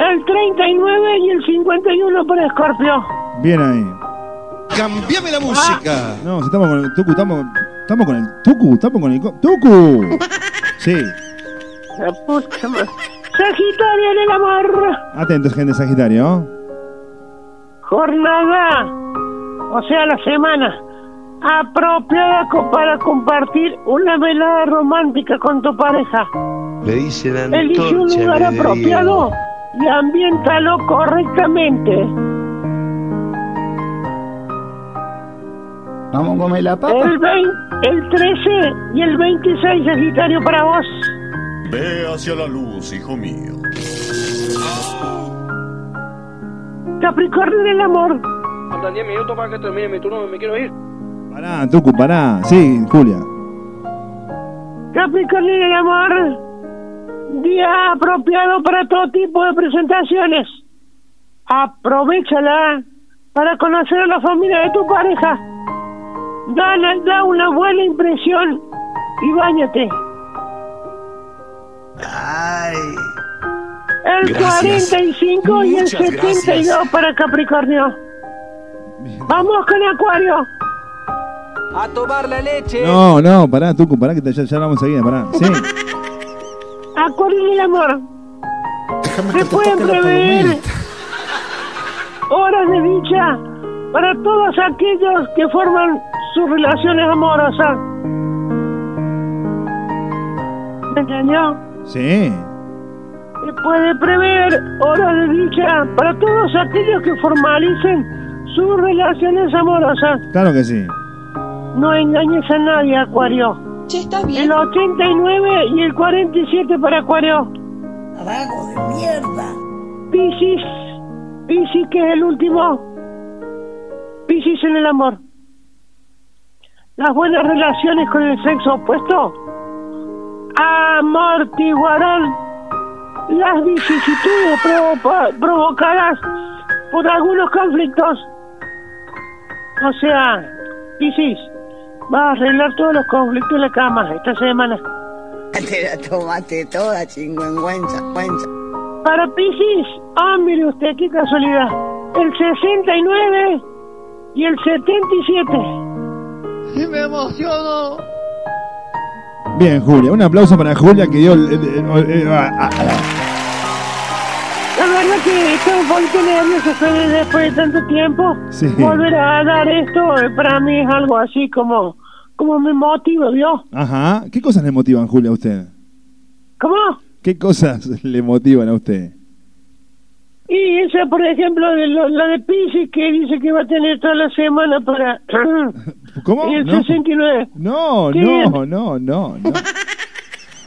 El 39 y el 51 por Escorpio. Bien ahí. Cambiame la música. No, si estamos con el Tucu, estamos, estamos con el Tucu, estamos con el co- ¡Tucu! Sí. La puta madre. Sagitario en el amor. Atentos, gente de Sagitario. Jornada, o sea, la semana apropiada para compartir una velada romántica con tu pareja. Le dicen Elige un lugar apropiado y ambiéntalo correctamente. Vamos a comer la papa. El, 20 el 13 y el 26 Sagitario para vos. Ve hacia la luz, hijo mío. Capricornio en el amor. Faltan 10 minutos para que termine mi turno, me quiero ir. Pará, Tucu, pará. Sí, Julia. Capricornio el amor. Día apropiado para todo tipo de presentaciones. Aprovechala para conocer a la familia de tu pareja. Dale, da una buena impresión y bañate. El Gracias. 45 y el Muchas 72 gracias. para Capricornio. Vamos con Acuario. A tomar la leche. No, no, pará, Tucu, pará, que te- ya, ya hablamos enseguida, pará. Sí. Acuario en el amor. Se pueden prever horas de dicha para todos aquellos que forman sus relaciones amorosas. ¿Me entendió? Sí. Se puede prever horas de dicha para todos aquellos que formalicen sus relaciones amorosas. Claro que sí. No engañes a nadie, Acuario. está bien. El 89 y el 47 para Acuario. Vago de mierda. Piscis. Piscis que es el último. Piscis en el amor. Las buenas relaciones con el sexo opuesto amortiguarán las vicisitudes provo- provocadas por algunos conflictos. O sea, Piscis, va a arreglar todos los conflictos en la cama esta semana. Te la tomaste toda, chingüengüenza, güenza. Para Piscis, ah, mire usted, qué casualidad. El 69 y el 77. ¡Y me emociono! Bien, Julia. Un aplauso para Julia que dio. el- el- el- el- que estoy un poquito nervioso Fede, después de tanto tiempo. Sí. Volver a dar esto eh, para mí es algo así como, como me motiva, ¿vio? Ajá. ¿Qué cosas le motivan, Julia, a usted? ¿Cómo? ¿Qué cosas le motivan a usted? Y esa, por ejemplo, de lo- la de Pisces que dice que va a tener toda la semana para... ¿Cómo? Y el No. 69. No, no, no, no, no.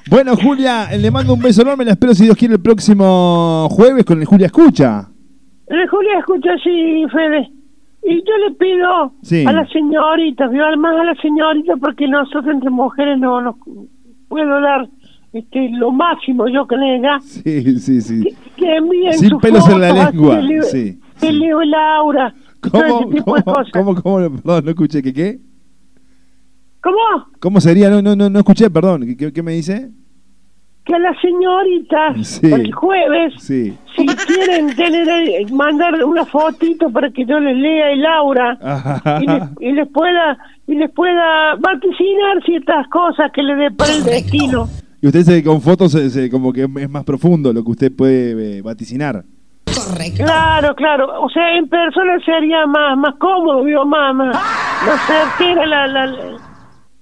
Bueno, Julia, le mando un beso enorme. La espero, si Dios quiere, el próximo jueves con el Julia Escucha. Eh, Julia, escucha así, Fede. Y yo le pido Sí. a la señorita, ¿vio? Además a la señorita, porque nosotros entre mujeres no nos puedo dar este, lo máximo yo que le da, Sí, sí, sí. que envíen Sin pelos en la lengua, de Leo- sí, Leo Laura, ¿Cómo, cómo, cómo, cómo? Perdón, no escuché. ¿Qué qué? ¿Cómo? ¿Cómo sería? No, no, no, no escuché, perdón. ¿Qué- ¿Qué, qué me dice? Que a la señorita, Sí. el jueves, Sí. si quieren tener eh, mandar una fotito para que yo les lea y Laura y les, y les pueda y les pueda vaticinar ciertas cosas que le dé para el destino. Y usted dice que con fotos se- se- como que es más profundo lo que usted puede eh, vaticinar. Claro, claro. O sea, en persona sería más más cómodo, ¿vio? más, más, más certera la, la, la,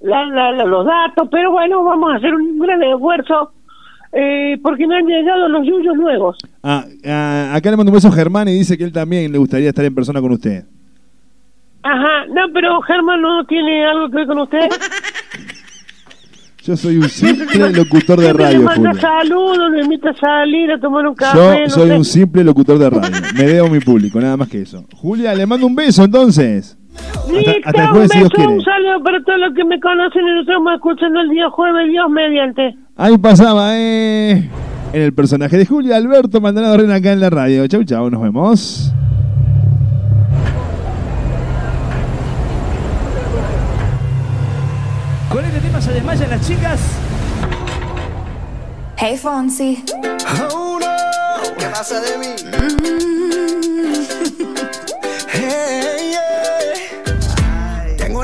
la- la- los datos. Pero bueno, vamos a hacer un gran esfuerzo eh, porque me han llegado los yuyos nuevos. Ah, ah, acá le mando un beso a Germán y dice que él también le gustaría estar en persona con usted. Ajá, no, pero Germán no tiene algo que ver con usted. Yo soy un simple locutor de radio, manda Julia. saludos, le invita a salir a tomar un café. Yo no soy sé. un simple locutor de radio. Me debo a mi público, nada más que eso. Julia, le mando un beso entonces. Listo, hasta el un si beso, un saludo para todos los que me conocen y nos estamos escuchando el día jueves, Dios mediante. Ahí pasaba, eh. En el personaje de Julia Alberto Maldonado Ren acá en la radio. Chau, chau, nos vemos. Con este tema se desmayan las chicas. Hey Fonsi. Oh no, ¿qué pasa de mí? Hey,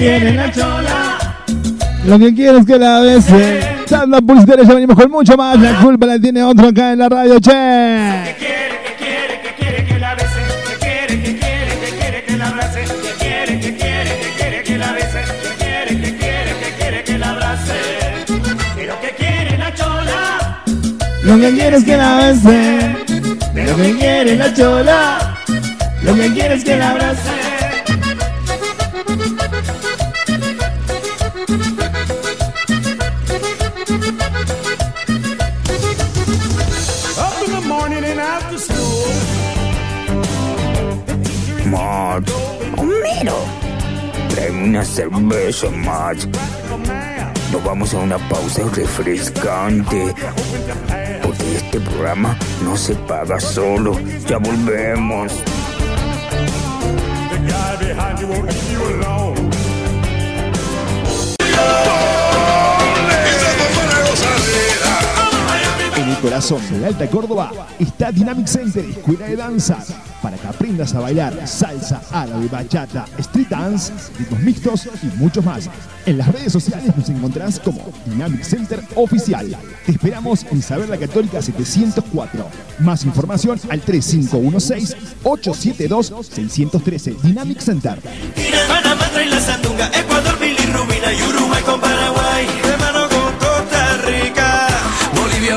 La chola. Lo que quiero es que la bese. Tanda publicitaria, ya venimos con mucho más. La culpa la tiene otro acá en la radio, che. Lo que quiere es que la bese. Lo que quiere la chola. Lo que quiere es que la abrace. Una cerveza, Max. Nos vamos a una pausa refrescante. Porque este programa no se paga solo. Ya volvemos. En el corazón de Alta Córdoba está Dynamic Center, escuela de danza, aprendas a bailar salsa, árabe, bachata, street dance, ritmos mixtos y muchos más. En las redes sociales nos encontrás como Dynamic Center Oficial. Te esperamos en Isabel la Católica 704. Más información al 3516-872-613. Dynamic Center. Ecuador, Paraguay. Costa Rica, Bolivia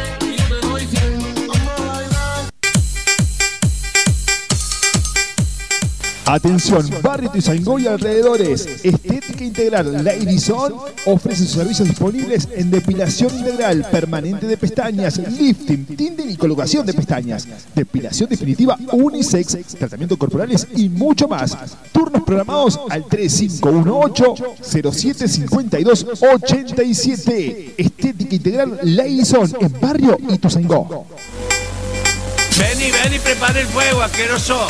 Atención, Barrio Tizangó y alrededores. Estética Integral Lady-Son ofrece sus servicios disponibles en depilación integral permanente de pestañas, lifting, tinding y colocación de pestañas, depilación definitiva unisex, tratamientos corporales y mucho más. Turnos programados al 3518-075287. Estética Integral Lady-Son en Barrio Ituzaingó. Ven y ven y prepara el fuego, asqueroso.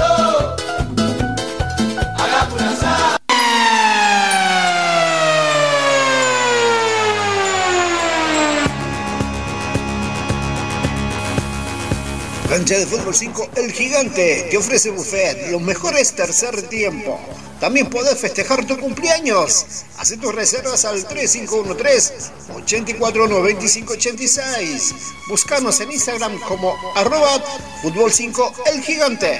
Cancha de Fútbol 5 El Gigante te ofrece buffet, los mejores tercer tiempo. También podés festejar tu cumpleaños. Haz tus reservas al 3513-849586. Buscanos en Instagram como arroba Fútbol 5 El Gigante.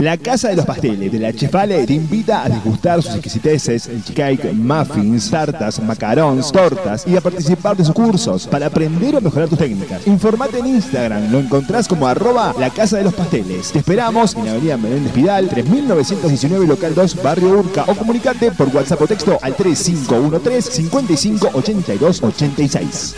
La Casa de los Pasteles de la Chefale te invita a degustar sus exquisiteces, cake, muffins, tartas, macarons, tortas y a participar de sus cursos para aprender o mejorar tus técnicas. Informate en Instagram, lo encontrás como arroba la Casa de los Pasteles. Te esperamos en la avenida Menéndez Pidal, 3919 local 2, barrio Urca o comunicate por WhatsApp o texto al 3513 55 82 86.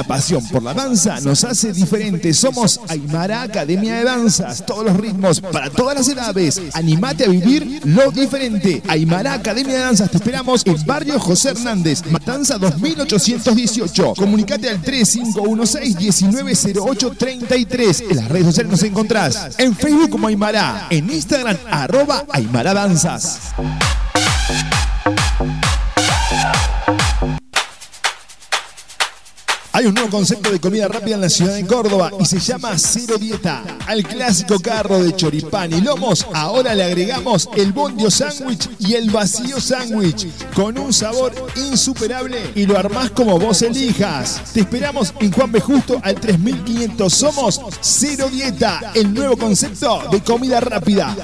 La pasión por la danza nos hace diferentes. Somos Aymara Academia de Danzas. Todos los ritmos para todas las edades. Animate a vivir lo diferente. Aymara Academia de Danzas. Te esperamos en Barrio José Hernández. Matanza 2818. Comunicate al 3516-190833. En las redes sociales nos encontrás. En Facebook como Aymara. En Instagram arroba Aymara Danzas. Hay un nuevo concepto de comida rápida en la ciudad de Córdoba y se llama Cero Dieta. Al clásico carro de choripán y lomos, ahora le agregamos el bondio sándwich y el vacío sándwich con un sabor insuperable y lo armás como vos elijas. Te esperamos en Juan B. Justo al 3500. Somos Cero Dieta, el nuevo concepto de comida rápida.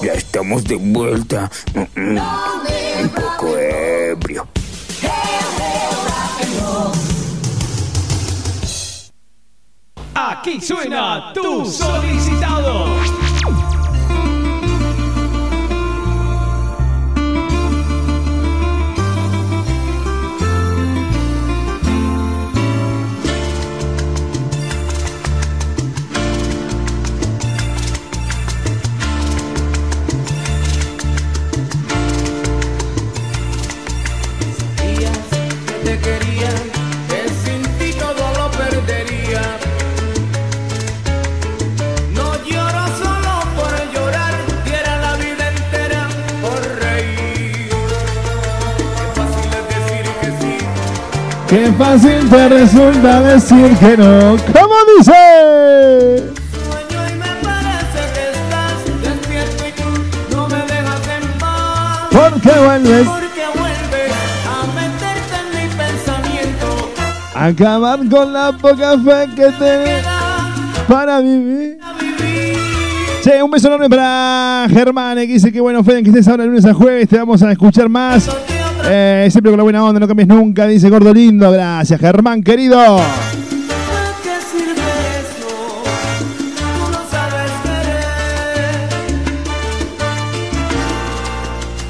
Ya estamos de vuelta. Mm, mm, Un poco ebrio. Aquí suena tu solicitado. Quería, que sin ti todo lo perdería. No lloro solo por llorar, diera la vida entera por reír. Qué fácil es decir que sí, Qué fácil te resulta decir que no. ¿Cómo dice? sueño y acabar con la poca fe que te para vivir. Che, un beso enorme para Germán, eh, que dice que bueno, Fede, que estés ahora de lunes a jueves, te vamos a escuchar más. Eh, siempre con la buena onda, no cambies nunca, dice Gordo Lindo. Gracias, Germán, querido.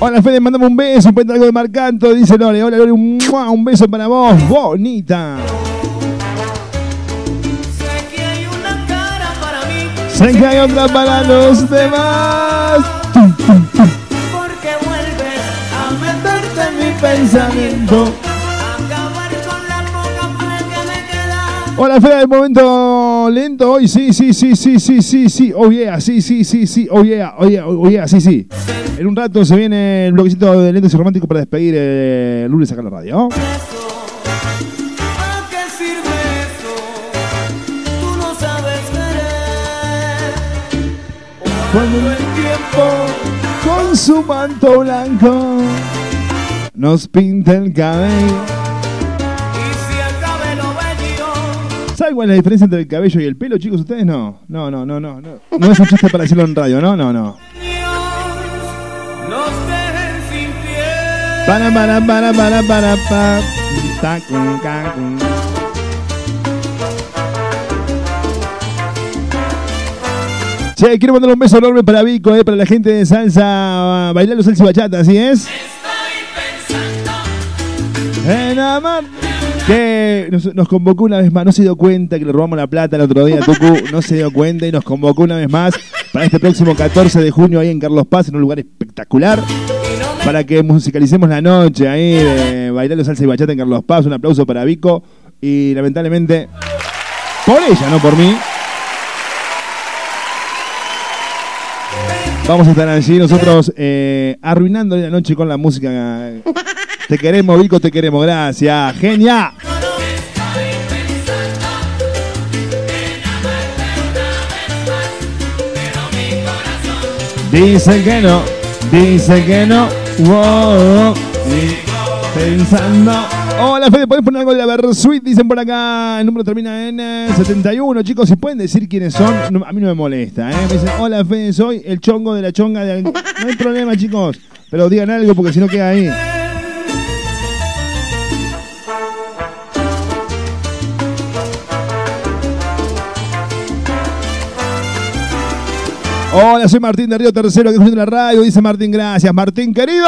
Hola, Fede, mandame un beso, cuenta algo de Marcanto, dice Lore. Hola, Lore, un, un beso para vos, bonita. Sé que hay una cara para mí. Sé que hay otra para los demás. Porque vuelves a meterte en mi Pensamiento. Hola, Fede, el momento lento hoy. Sí, sí, sí, sí, sí, sí, sí. Oh, yeah, sí, sí, sí, sí. Oh, yeah, oh, yeah, oh, yeah, sí, sí. En un rato se viene el bloquecito de lentos y románticos para despedir el lunes acá en la radio. Cuando el tiempo con su manto blanco nos pinta el cabello. ¿Saben cuál es la diferencia entre el cabello y el pelo, chicos? ¿Ustedes no? No, no, no, no. No, no es un chiste para decirlo en radio, ¿no? No, no. Para, para, para, para, para, pa. Ta, cun, ca, cun. Che, quiero mandar un beso enorme para Vico, eh, para la gente de salsa, bailando salsa y bachata, ¿así es? En amar. Que nos, convocó una vez más, no se dio cuenta que le robamos la plata el otro día, Tucu, no se dio cuenta y nos convocó una vez más para este próximo 14 de junio ahí en Carlos Paz, en un lugar espectacular, para que musicalicemos la noche ahí de bailando salsa y bachata en Carlos Paz. Un aplauso para Vico y lamentablemente, por ella, no por mí, Vamos a estar allí nosotros eh, arruinando la noche con la música. Te queremos, Vico, te queremos. Gracias. Genia. Dice que no, dice que no. Wow, pensando. Hola Fede, ¿podés poner algo de la Versuit? Dicen por acá, el número termina en eh, 71. Chicos, si pueden decir quiénes son, a mí no me molesta. ¿eh? Me dicen, hola Fede, soy el chongo de la chonga. De... No hay problema, chicos. Pero digan algo porque si no queda ahí. Hola, soy Martín de Río Tercero, que escucha la radio. Dice Martín, gracias. Martín, querido.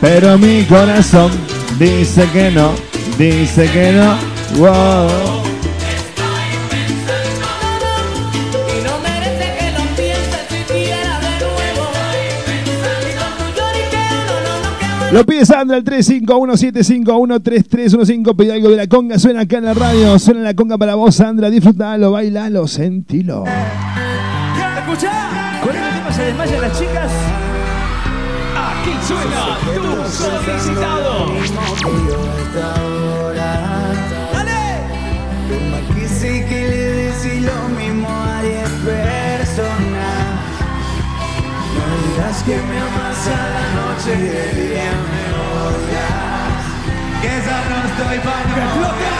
Pero mi corazón dice que no, dice que no. Wow. Lo pide Sandra al 3517513315. Pide algo de la conga. Suena acá en la radio. Suena la conga para vos, Sandra. Disfrutalo, bailalo, sentilo. Escucha, con este tema se desmayan las chicas. Aquí suena tu solicitado. ¡Dale! quise que le decís lo mismo a 10 personas. No digas que me amas a la noche que día me odias, que ya no estoy para no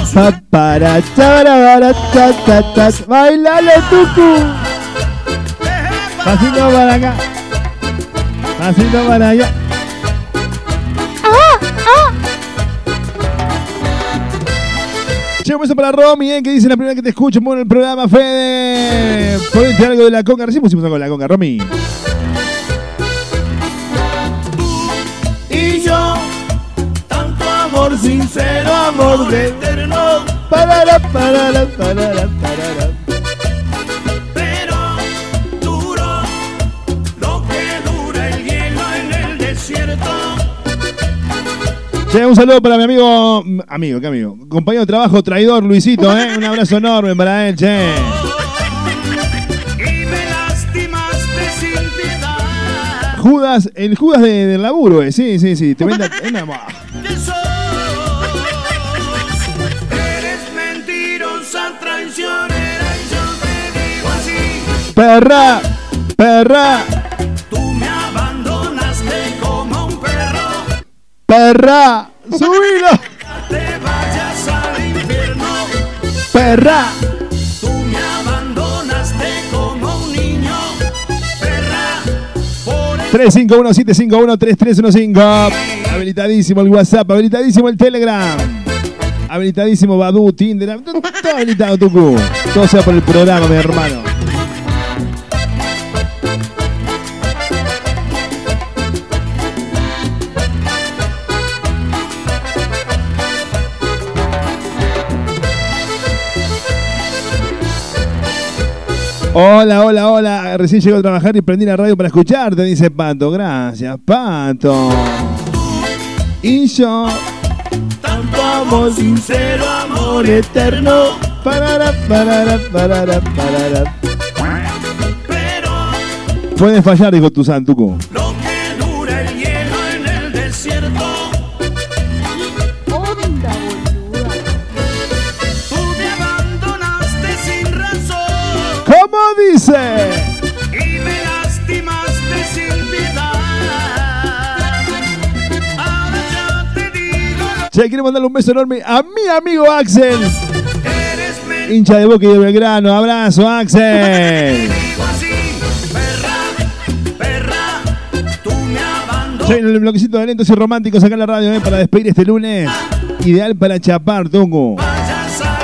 pa, pa, pa, para, chara, bara, ta, ta, ta. Bailale, tucu. Pasito para acá. Pasito para allá. Che, para Romy, eh, que dice la primera que te escucho en el programa, Fede. Ponete algo de la conga. Recién pusimos algo de la conga, Romy. Sincero, amor de eterno. Parara, parara, parara, parara. Pero duro lo que dura el hielo en el desierto. Che, un saludo para mi amigo, amigo, ¿qué amigo? Compañero de trabajo, traidor, Luisito, ¿eh? Un abrazo enorme para él, che. Y me lastimaste sin piedad. Judas, el Judas de- del laburo, eh. Sí, sí, sí. Te vende Perra, perra, Tú me abandonaste como un perro. perra. Subilo, Te vayas al infierno. perra. Tú me abandonaste como un niño. Perra. Por el 351-751-3315. Habilitadísimo el WhatsApp, habilitadísimo el Telegram. Habilitadísimo Badu, Tinder, todo habilitado, Tucu. Todo sea por el programa, mi hermano. Hola, hola, hola. Recién llego a trabajar y prendí la radio para escucharte, dice Pato. Gracias, Pato. Y yo, tanto amor sincero, amor eterno. parara, parara, parara, parara. Pero Puede fallar, dijo tu Santuco. lo dice? Y me lastimaste sin piedad. Ahora ya te digo Che, quiero mandarle un beso enorme a mi amigo Axel. eres. Hincha de Boca y de Belgrano. Abrazo, Axel. En el bloquecito de lentos y románticos acá en la radio, eh, para despedir este lunes. Ideal para chapar, Tongo.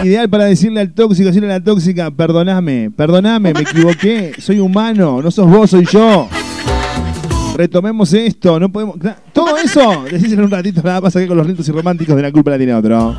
Ideal para decirle al tóxico, decirle a la tóxica, perdoname, perdoname, me equivoqué, soy humano, no sos vos, soy yo. Retomemos esto, no podemos. Todo eso, decíselo un ratito, nada pasa que con los lentos y románticos de la culpa la tiene otro.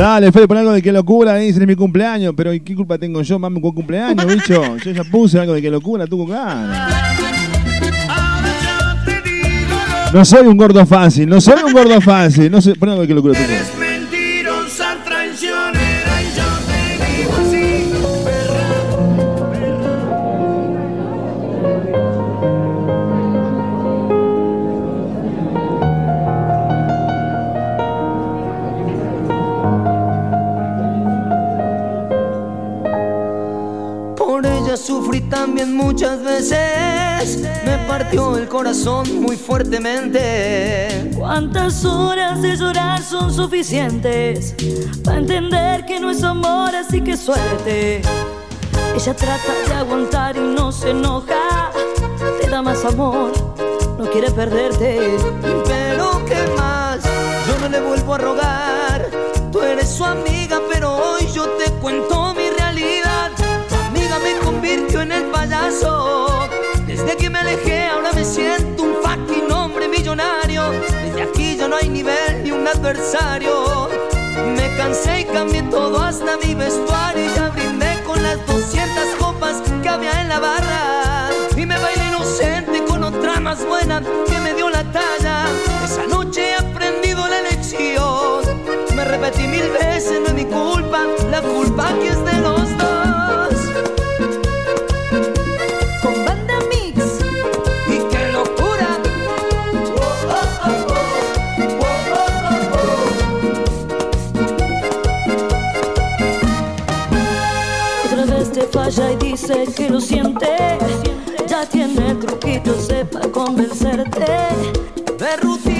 Dale, Fede, pon algo de qué locura, dicen es mi cumpleaños, pero ¿y qué culpa tengo yo, mami, con cumpleaños, bicho? Yo ya puse algo de qué locura, tú con. No soy un gordo fácil, no soy un gordo fácil, no soy, pon algo de qué locura, tú. Sufrí también muchas veces me partió el corazón muy fuertemente. ¿Cuántas horas de llorar son suficientes para entender que no es amor, así que suerte? Ella trata de aguantar y no se enoja, te da más amor, no quiere perderte. Pero qué más, yo no le vuelvo a rogar. Tú eres su amiga, Que ahora me siento un fucking hombre millonario. Desde aquí ya no hay nivel ni un adversario. Me cansé y cambié todo hasta mi vestuario. Y ya brindé con las 200 copas que había en la barra. Y me bailé inocente con otra más buena que me dio la talla. Esa noche he aprendido la lección. Me repetí mil veces, no es mi culpa, la culpa aquí es de los dos. Falla y dice que lo siente. Ya tiene truquitos para convencerte. De rutina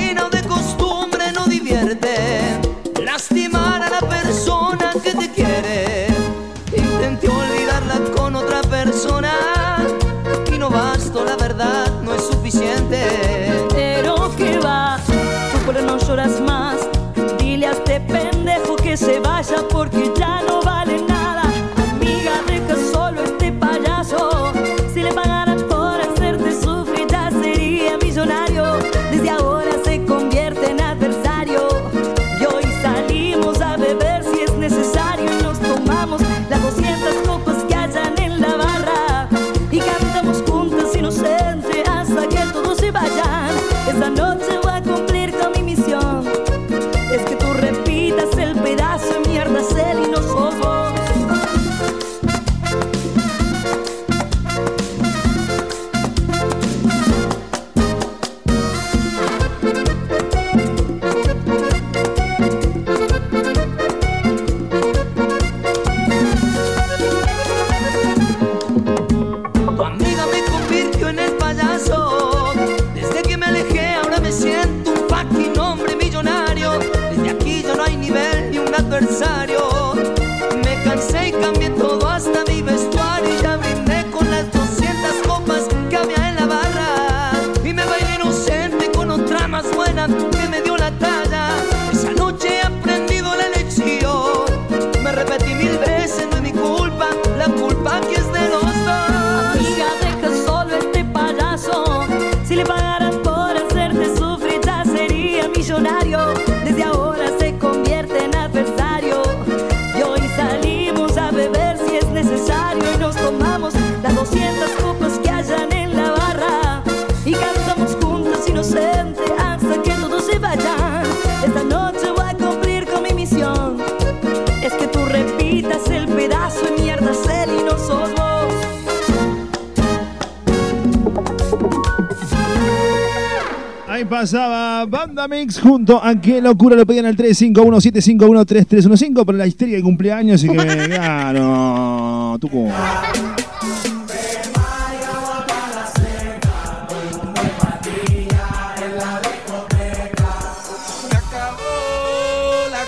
Mix junto a Qué Locura lo pedían al 351-751-3315 por la histeria de cumpleaños y que me la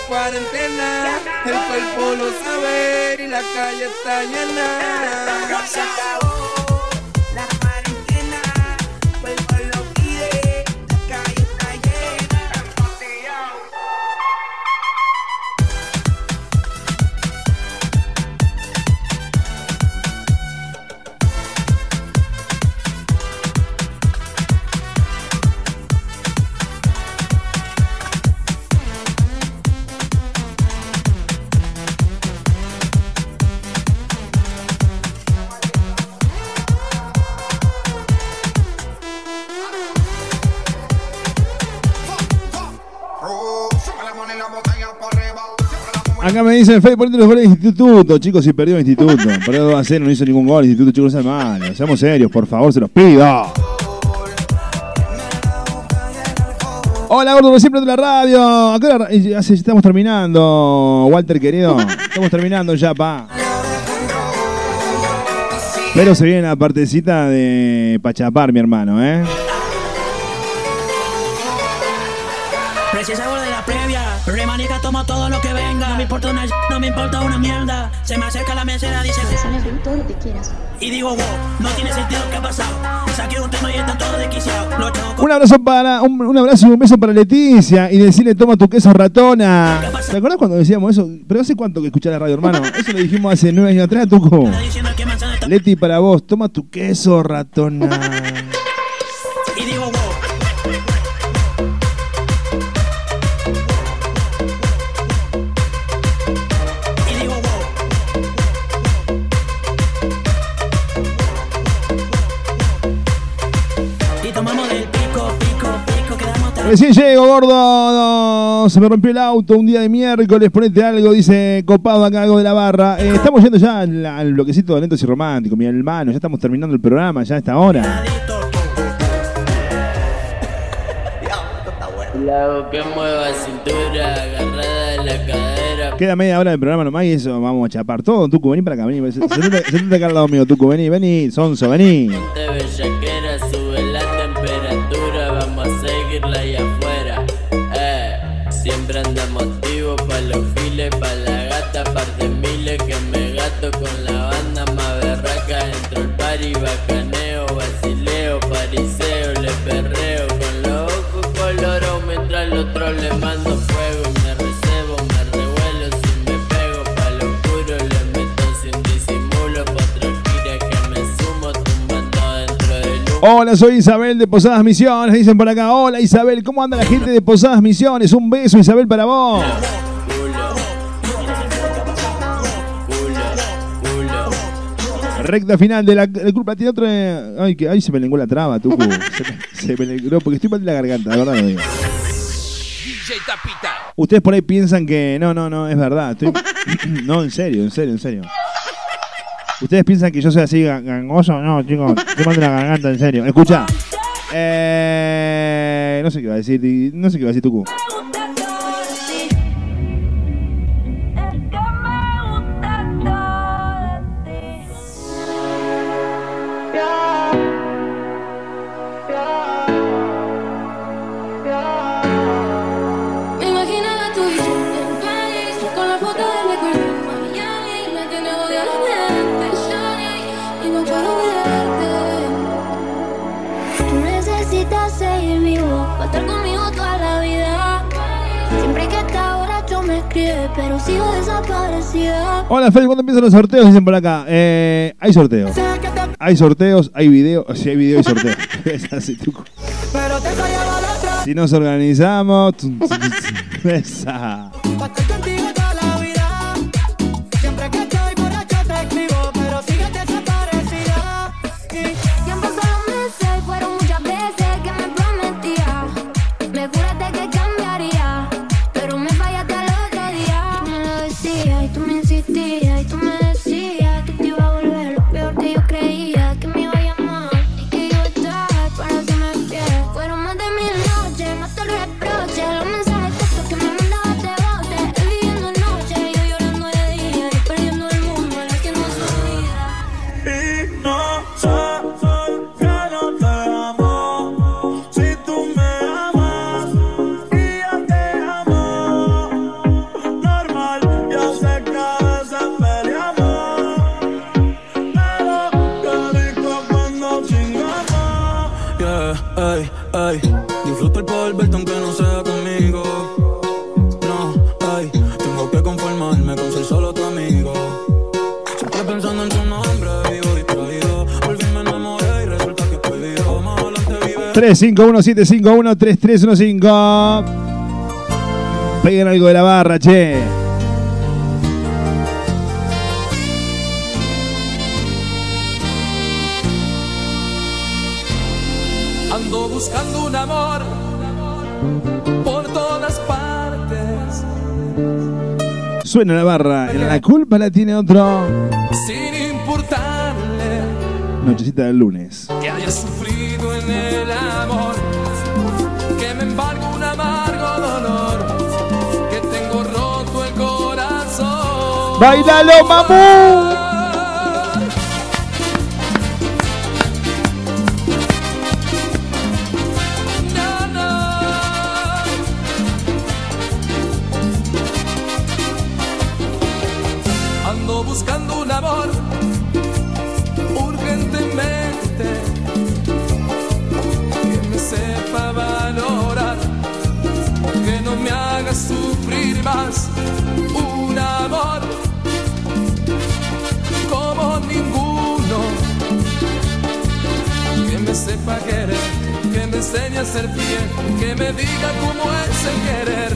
cuarentena, el cuerpo lo sabe y la calle está llena. Se acabó Acá me dicen, Fede, ponete los goles de instituto. Chicos, si perdió el instituto. Perdió 2 a 0, no hizo ningún gol. El instituto, chicos, no sean malos. Seamos serios, por favor, se los pido. Hola, gordo, siempre de la radio. Se- estamos terminando, Walter, querido. Estamos terminando ya, pa. Pero se viene la partecita de Pachapar, mi hermano, ¿eh? Salgo de la previa, remanica tomo todo lo que venga. No me importa una no me importa una mierda. Se me acerca la mesera, dice todo lo que quieras. Y digo, wow, no tiene sentido qué ha pasado. Saqué un tema y está todo desquiciado. Un abrazo para un, un abrazo y un beso para Leticia y decirle toma tu queso ratona. ¿Te acuerdas cuando decíamos eso? Pero hace cuánto que escuchás la radio, hermano. Eso lo dijimos hace nueve años atrás, Tuco. Leti para vos, toma tu queso ratona. Recién llego, gordo. no, se me rompió el auto un día de miércoles. Ponete algo, dice copado acá, algo de la barra. Eh, estamos yendo ya al, al bloquecito de lentos y románticos, mi hermano. Ya estamos terminando el programa, ya a esta hora. La que mueva cintura, agarrada la cadera. Queda media hora del programa nomás y eso vamos a chapar todo. Tucu, vení para acá, vení. Sentate acá al lado mío, Tucu, vení, vení. Sonso, vení. Hola, soy Isabel de Posadas Misiones. Dicen por acá, hola Isabel, ¿cómo anda la gente de Posadas Misiones? Un beso, Isabel, para vos. Recta final de la culpa tiene otra. Ay, que ay, se me la traba, Tucu. Se se me porque estoy mal la garganta, de verdad lo digo. Ustedes por ahí piensan que. No, no, no, es verdad. no, en serio, en serio, en serio. Ustedes piensan que yo soy así ga- gangoso. No, chicos, mal de la garganta, en serio. Escucha. Eh, no sé qué iba a decir. No sé qué iba a decir Tucu. Pero sigo desaparecida. Hola, Fede, ¿cuándo empiezan los sorteos? Dicen por acá. Eh, hay sorteos. Hay sorteos, hay video. Si hay video, hay sorteo. es así. Si nos organizamos. Esa. 351-751-3315. Peguen algo de la barra, che. Ando buscando un amor por todas partes Suena la barra. La culpa la tiene otro. Sin importarle Nochecita del lunes. que haya sufrido en el ¡Bailalo, mamú! Enseñe a ser fiel, que me diga cómo es el querer,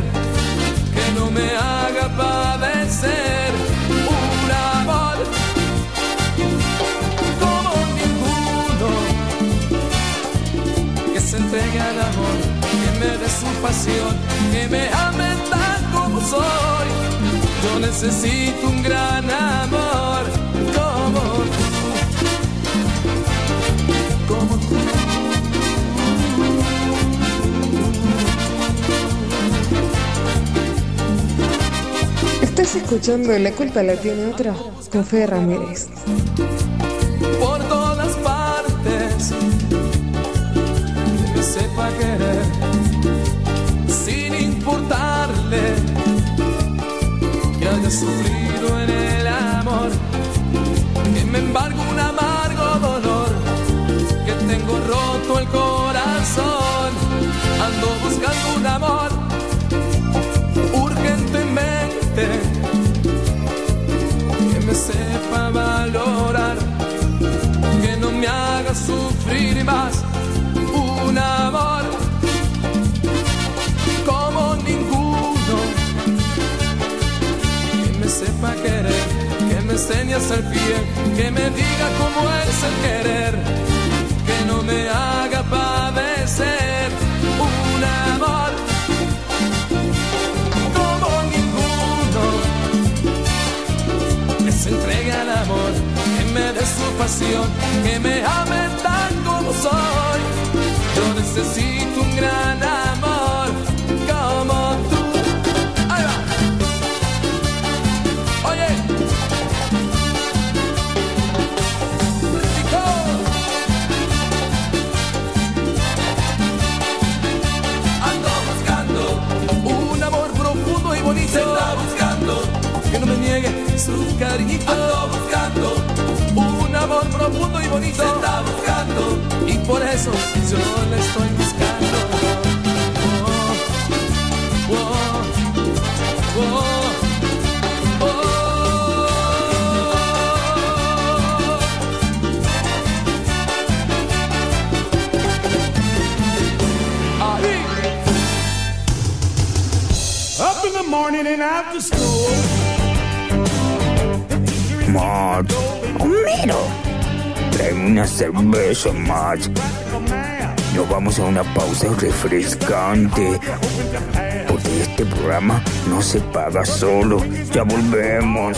que no me haga padecer un amor como ninguno, que se entregue al amor, que me dé su pasión, que me ame tal como soy. Yo necesito un gran amor Escuchando La culpa la tiene otra con Ramírez. Que me enseñe a ser fiel que me diga cómo es el querer que no me haga padecer un amor como ninguno que se entregue al amor, que me dé su pasión, que me ame tal como soy. Yo necesito un gran amor su cariñito. Ando buscando un amor profundo y bonito. Está buscando y por eso yo le estoy buscando. Oh, oh, oh, oh. Ahí. Up in the morning and after school. Max, Homero, tráeme una cerveza, Max. Nos vamos a una pausa refrescante. Porque este programa no se paga solo. Ya volvemos.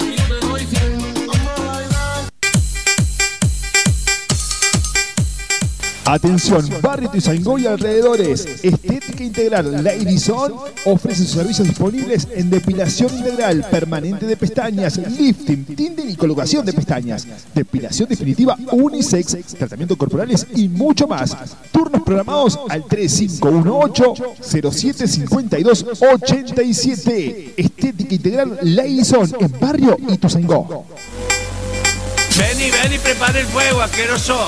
Atención, Barrio Tizangó y alrededores. Estética Integral Lady Son ofrece sus servicios disponibles en depilación integral, permanente de pestañas, lifting, tinte y colocación de pestañas, depilación definitiva unisex, tratamientos corporales y mucho más. Turnos programados al 3518-075287. Estética Integral Lady Son en Barrio Ituzaingó. Ven y ven y prepara el fuego, asqueroso.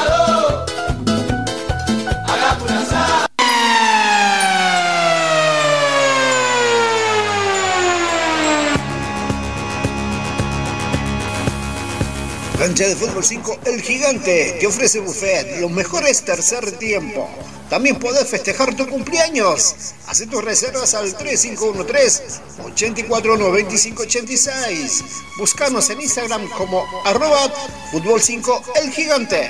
Cancha de Fútbol 5 El Gigante te ofrece buffet, los mejores tercer tiempo. También podés festejar tu cumpleaños. Haz tus reservas al 3513-849586. Buscanos en Instagram como arroba Fútbol 5 El Gigante.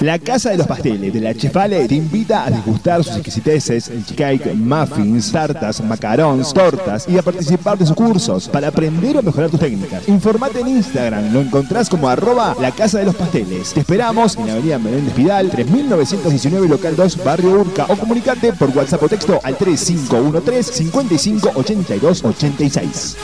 La Casa de los Pasteles de la Chefale te invita a degustar sus exquisiteces, cake, muffins, tartas, macarons, tortas y a participar de sus cursos para aprender o mejorar tus técnicas. Informate en Instagram, lo encontrás como arroba la Casa de los Pasteles. Te esperamos en la avenida Menéndez Pidal, 3919 local 2, barrio Urca o comunicate por WhatsApp o texto al 3513 55 82 86.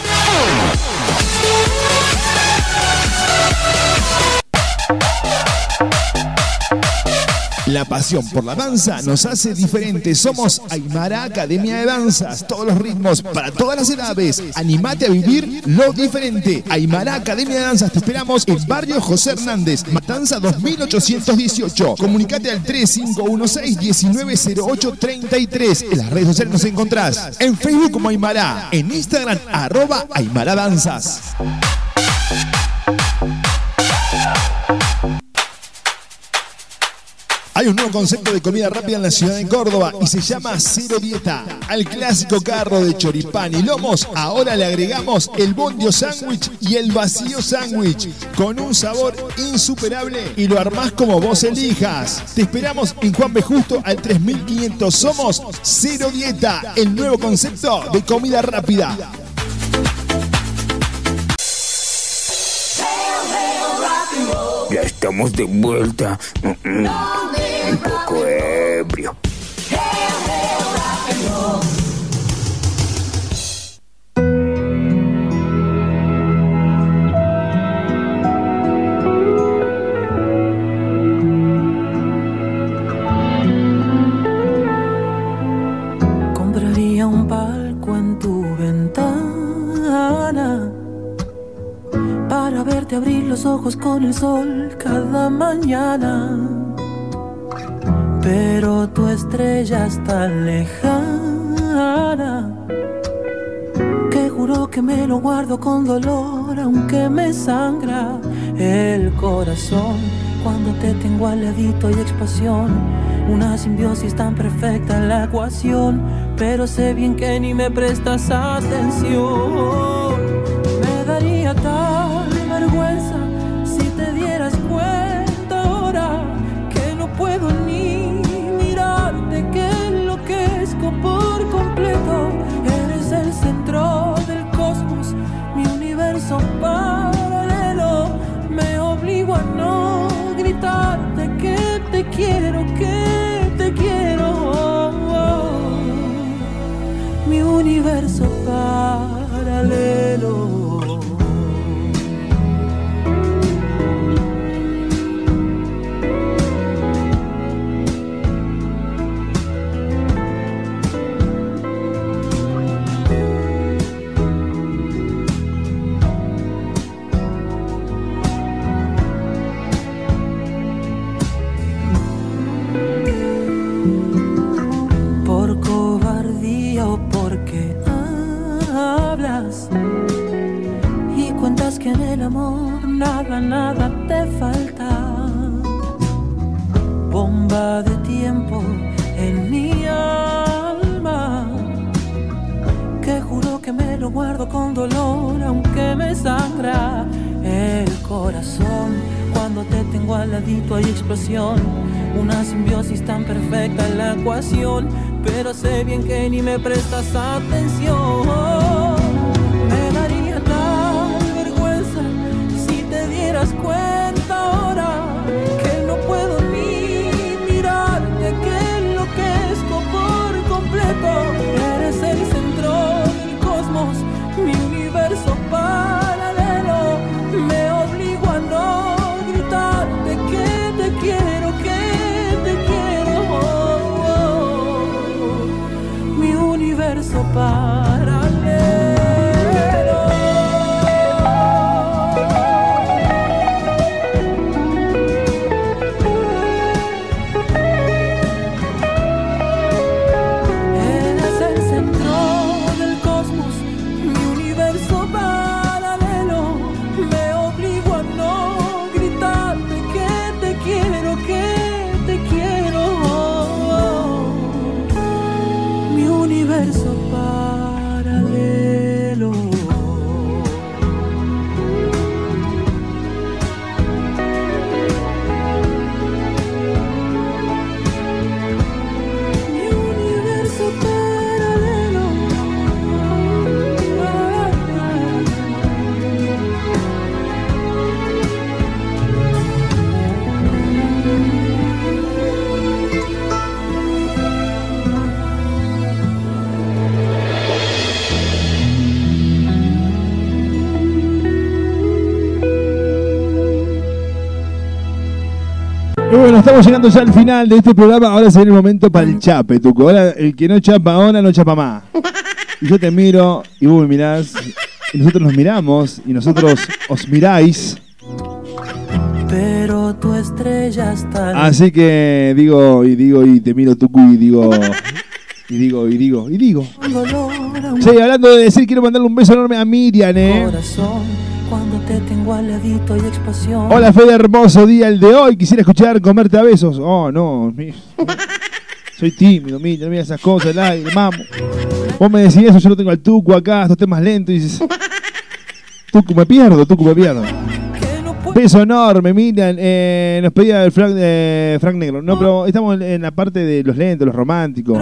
La pasión por la danza nos hace diferentes. Somos Aymara Academia de Danzas. Todos los ritmos para todas las edades. Animate a vivir lo diferente. Aymara Academia de Danzas. Te esperamos en Barrio José Hernández. Matanza 2818. Comunicate al 3516-190833. En las redes sociales nos encontrás. En Facebook como Aymara. En Instagram arroba Aymara Danzas. Hay un nuevo concepto de comida rápida en la ciudad de Córdoba y se llama Cero Dieta. Al clásico carro de choripán y lomos, ahora le agregamos el bondio sándwich y el vacío sándwich con un sabor insuperable y lo armás como vos elijas. Te esperamos en Juan B. Justo al 3500. Somos Cero Dieta, el nuevo concepto de comida rápida. Ya estamos de vuelta. Mm, mm, Un poco ebrio. Compraría un palco en tu ventana para verte abrir los ojos con el sol cada mañana. Pero tu estrella es tan lejana que juro que me lo guardo con dolor, aunque me sangra el corazón cuando te tengo al ladito y expansión. Una simbiosis tan perfecta en la ecuación, pero sé bien que ni me prestas atención. Eres el centro del cosmos, mi universo paralelo. Me obligo a no gritarte que te quiero, que te quiero. Mi universo paralelo. Amor nada, nada te falta. Bomba de tiempo en mi alma. Que juro que me lo guardo con dolor, aunque me sangra el corazón. Cuando te tengo al ladito hay explosión. Una simbiosis tan perfecta en la ecuación. Pero sé bien que ni me prestas atención. Dieras cuenta ahora que no puedo ni mirarte, que enloquezco por completo. Eres el centro del cosmos, mi universo paralelo. Me obligo a no gritarte que te quiero, que te quiero. Mi universo paralelo. Bueno, estamos llegando ya al final de este programa. Ahora se viene el momento para el chape, Tuco. Ahora, el que no chapa ahora, no chapa más. Y yo te miro y vos me mirás. Y nosotros nos miramos y nosotros os miráis. Pero tu estrella está Así que digo y digo y te miro Tucu y digo y digo y digo y digo. Sí, hablando de decir, quiero mandarle un beso enorme a Miriam, ¿eh? corazón cuando te tengo al ladito y explosión. Hola, Fede, hermoso día el de hoy. Quisiera escuchar comerte a besos. Oh, no. mi- Soy tímido, Miriam, no mira esas cosas, el aire, mamo. Vos me decís eso, yo lo tengo al Tucu acá, estos temas lentos y dices. Tucu, me pierdo, Tucu, me pierdo. Beso enorme, Miriam. Eh, nos pedía el Frank, eh, Frank Negro. No, pero estamos en- en la parte de los lentos, los románticos.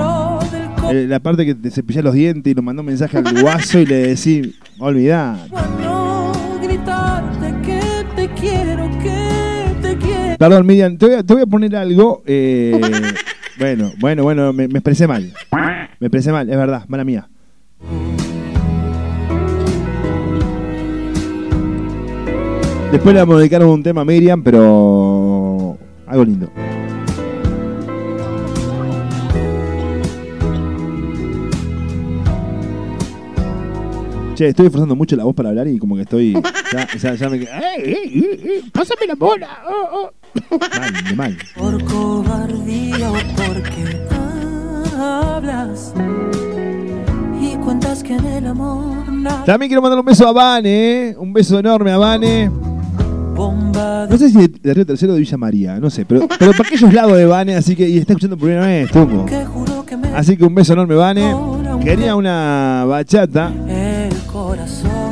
Eh, la parte que te cepillas los dientes y nos mandó un mensaje al guaso y le decís, olvidá. Perdón, Miriam, te voy a, te voy a poner algo. eh, bueno, bueno, bueno, me, me expresé mal. Me expresé mal, es verdad, mala mía. Después le vamos a dedicar un tema a Miriam, pero algo lindo. Che, estoy esforzando mucho la voz para hablar y como que estoy. Ya, ya, ya me. ¡Ey, ey, ey, ey! ¡Pásame la bola! Oh, oh. Mal, mal. Por cobardía o porque hablas y cuentas que en el amor También quiero mandar un beso a Vane, ¿eh? Un beso enorme a Vane. No sé si de, de Río Tercero o de Villa María, no sé, pero, pero para aquellos lados de Vane, así que y está escuchando por primera vez, Tungo. Así que un beso enorme, Vane. Quería una bachata. el corazón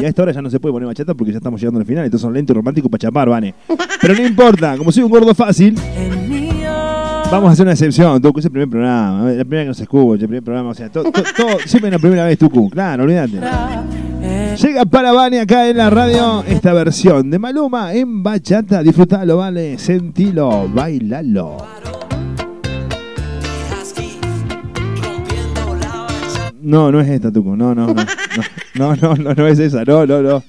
Y a esta hora ya no se puede poner bachata porque ya estamos llegando al final, entonces son lentos y románticos para chapar, Vane. Pero no importa, como soy un gordo fácil, vamos a hacer una excepción, Tucu, es el primer programa, la primera que nos escucha, el primer programa, o sea, todo- siempre es la primera vez, Tucu, claro, olvídate. Llega para Vane acá en la radio esta versión de Maluma en bachata. Disfrutalo, vale, sentilo, bailalo. No, no es esta, Tucu. No, no, no. No, no, no, no es esa. No, no, no.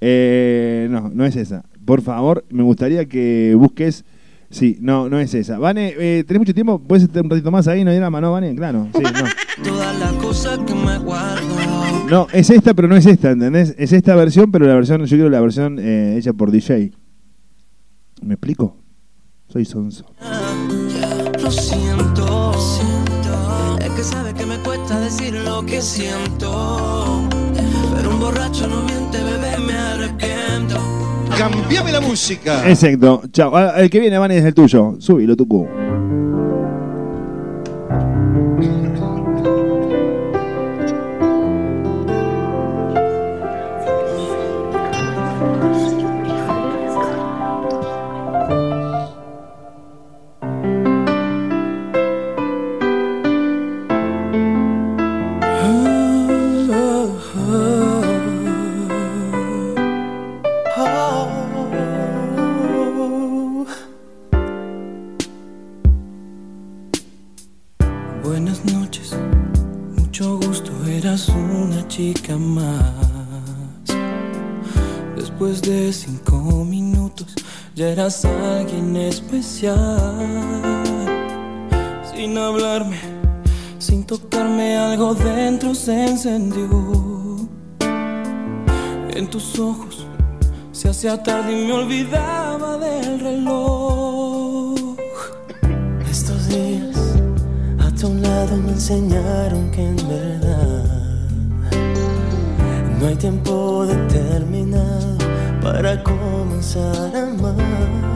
Eh, no, no es esa. Por favor, me gustaría que busques. Sí, no, no es esa. Vane, eh, ¿tenés mucho tiempo? ¿Puedes estar un ratito más ahí? ¿No hay drama, no, Vane? Claro, sí, no. No, es esta, pero no es esta, ¿entendés? Es esta versión, pero la versión, yo quiero la versión eh, hecha por DJ. ¿Me explico? Soy Sonso. Lo siento, siento lo que siento. Pero un borracho no miente, bebé, me arrepiento. Cambiame la música. Exacto. Chao. Ah, el que viene, Vani, es el tuyo. Súbilo, Tucu. Alguien especial. Sin hablarme, sin tocarme, algo dentro se encendió. En tus ojos se hacía tarde y me olvidaba del reloj. Estos días a tu lado me enseñaron que en verdad no hay tiempo determinado para comenzar a amar.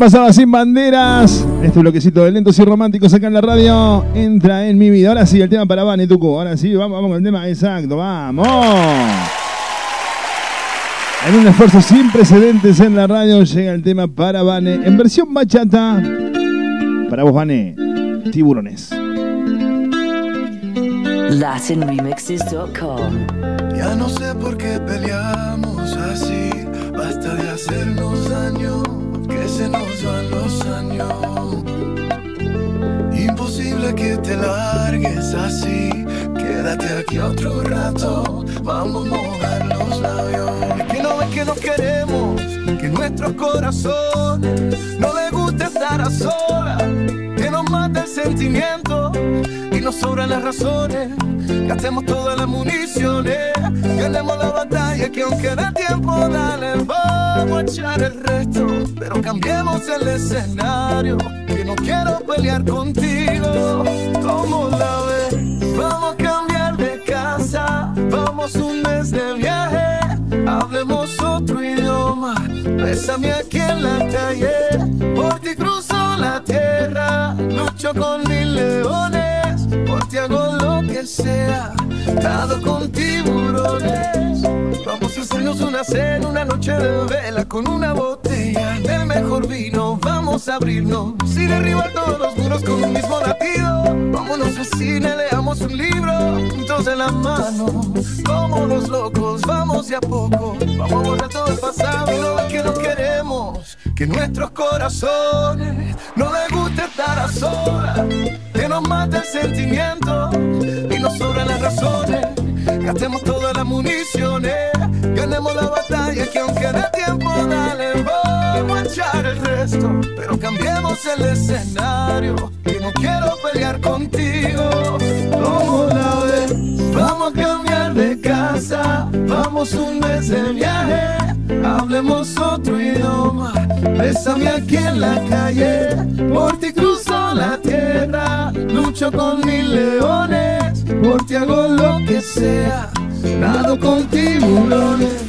pasaba sin banderas. Este bloquecito de lentos y románticos acá en la radio. Entra en mi vida. Ahora sí, el tema para Vane, Tucu. Ahora sí, vamos, vamos con el tema exacto. Vamos. En un esfuerzo sin precedentes en la radio llega el tema para Vane. En versión bachata. Para vos, Vane. Tiburones. LatinRemixes.com. Ya no sé por qué peleamos así, basta de hacernos daño, que se nos van los años. Imposible que te largues así, quédate aquí otro rato, vamos a mojar los labios. Es que no ves que nos queremos, nuestros corazones no le gusta estar a solas, que nos mata el sentimiento y nos sobran las razones. Gastemos todas las municiones, ganemos la batalla que aunque da tiempo, dale, vamos a echar el resto. Pero cambiemos el escenario, que no quiero pelear contigo. ¿Cómo la ves? Vamos a cambiar de casa, vamos un mes de viaje, hablemos otro idioma. Bésame aquí en la calle, por ti cruzo la tierra, lucho con mil leones, por ti hago lo que sea, con tiburones. Vamos a hacernos una cena, una noche de vela con una botella del mejor vino. Vamos a abrirnos y derribar todos los muros con un mismo latido. Vámonos al cine, leamos un libro, juntos en la mano. Como los locos, vamos de a poco. Vamos a borrar todo el pasado y lo que no queremos. Que nuestros corazones no les guste estar a solas. Que nos mate el sentimiento y nos sobran las razones. Gastemos todas las municiones, ganemos la batalla que aunque dé tiempo, dale, a echar el resto. Pero cambiemos el escenario, que no quiero pelear contigo. ¿Cómo la ves? Vamos a cambiar de casa, vamos un mes de viaje, hablemos otro idioma. Bésame aquí en la calle, por ti cruzo la tierra, lucho con mil leones, por ti hago lo que sea, nado con tiburones.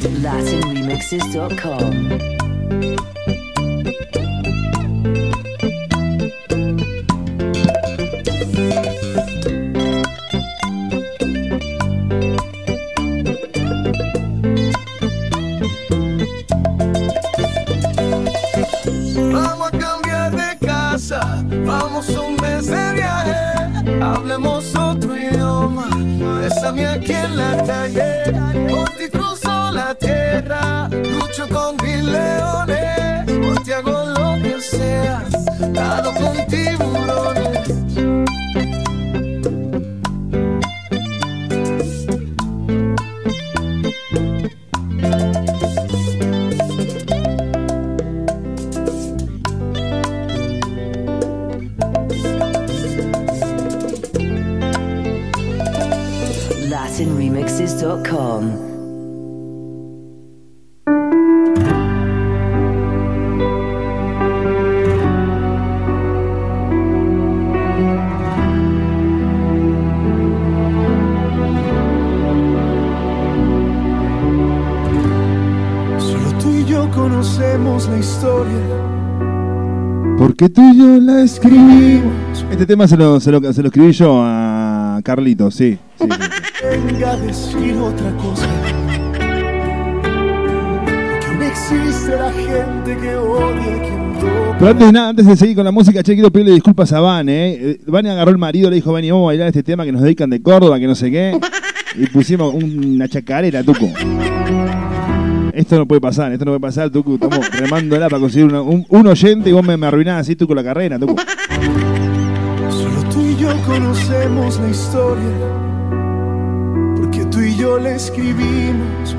Porque tú y yo la escribimos. Este tema se lo, se lo, se lo escribí yo a Carlito, sí. sí, sí. venga a decir otra cosa. Que aún existe la gente que odia a quien toca. Pero antes de nada, antes de seguir con la música, che, quiero pedirle disculpas a Van, ¿eh? Van agarró el marido, le dijo, Van, vamos a bailar este tema que nos dedican de Córdoba, que no sé qué. Y pusimos una chacarera, Tuco. Esto no puede pasar, esto no puede pasar, Tucu. Estamos remándola para conseguir una- un, un oyente y vos me, me arruinás así, Tuco, la carrera, Tucu. Solo tú y yo conocemos la historia. Porque tú y yo la escribimos.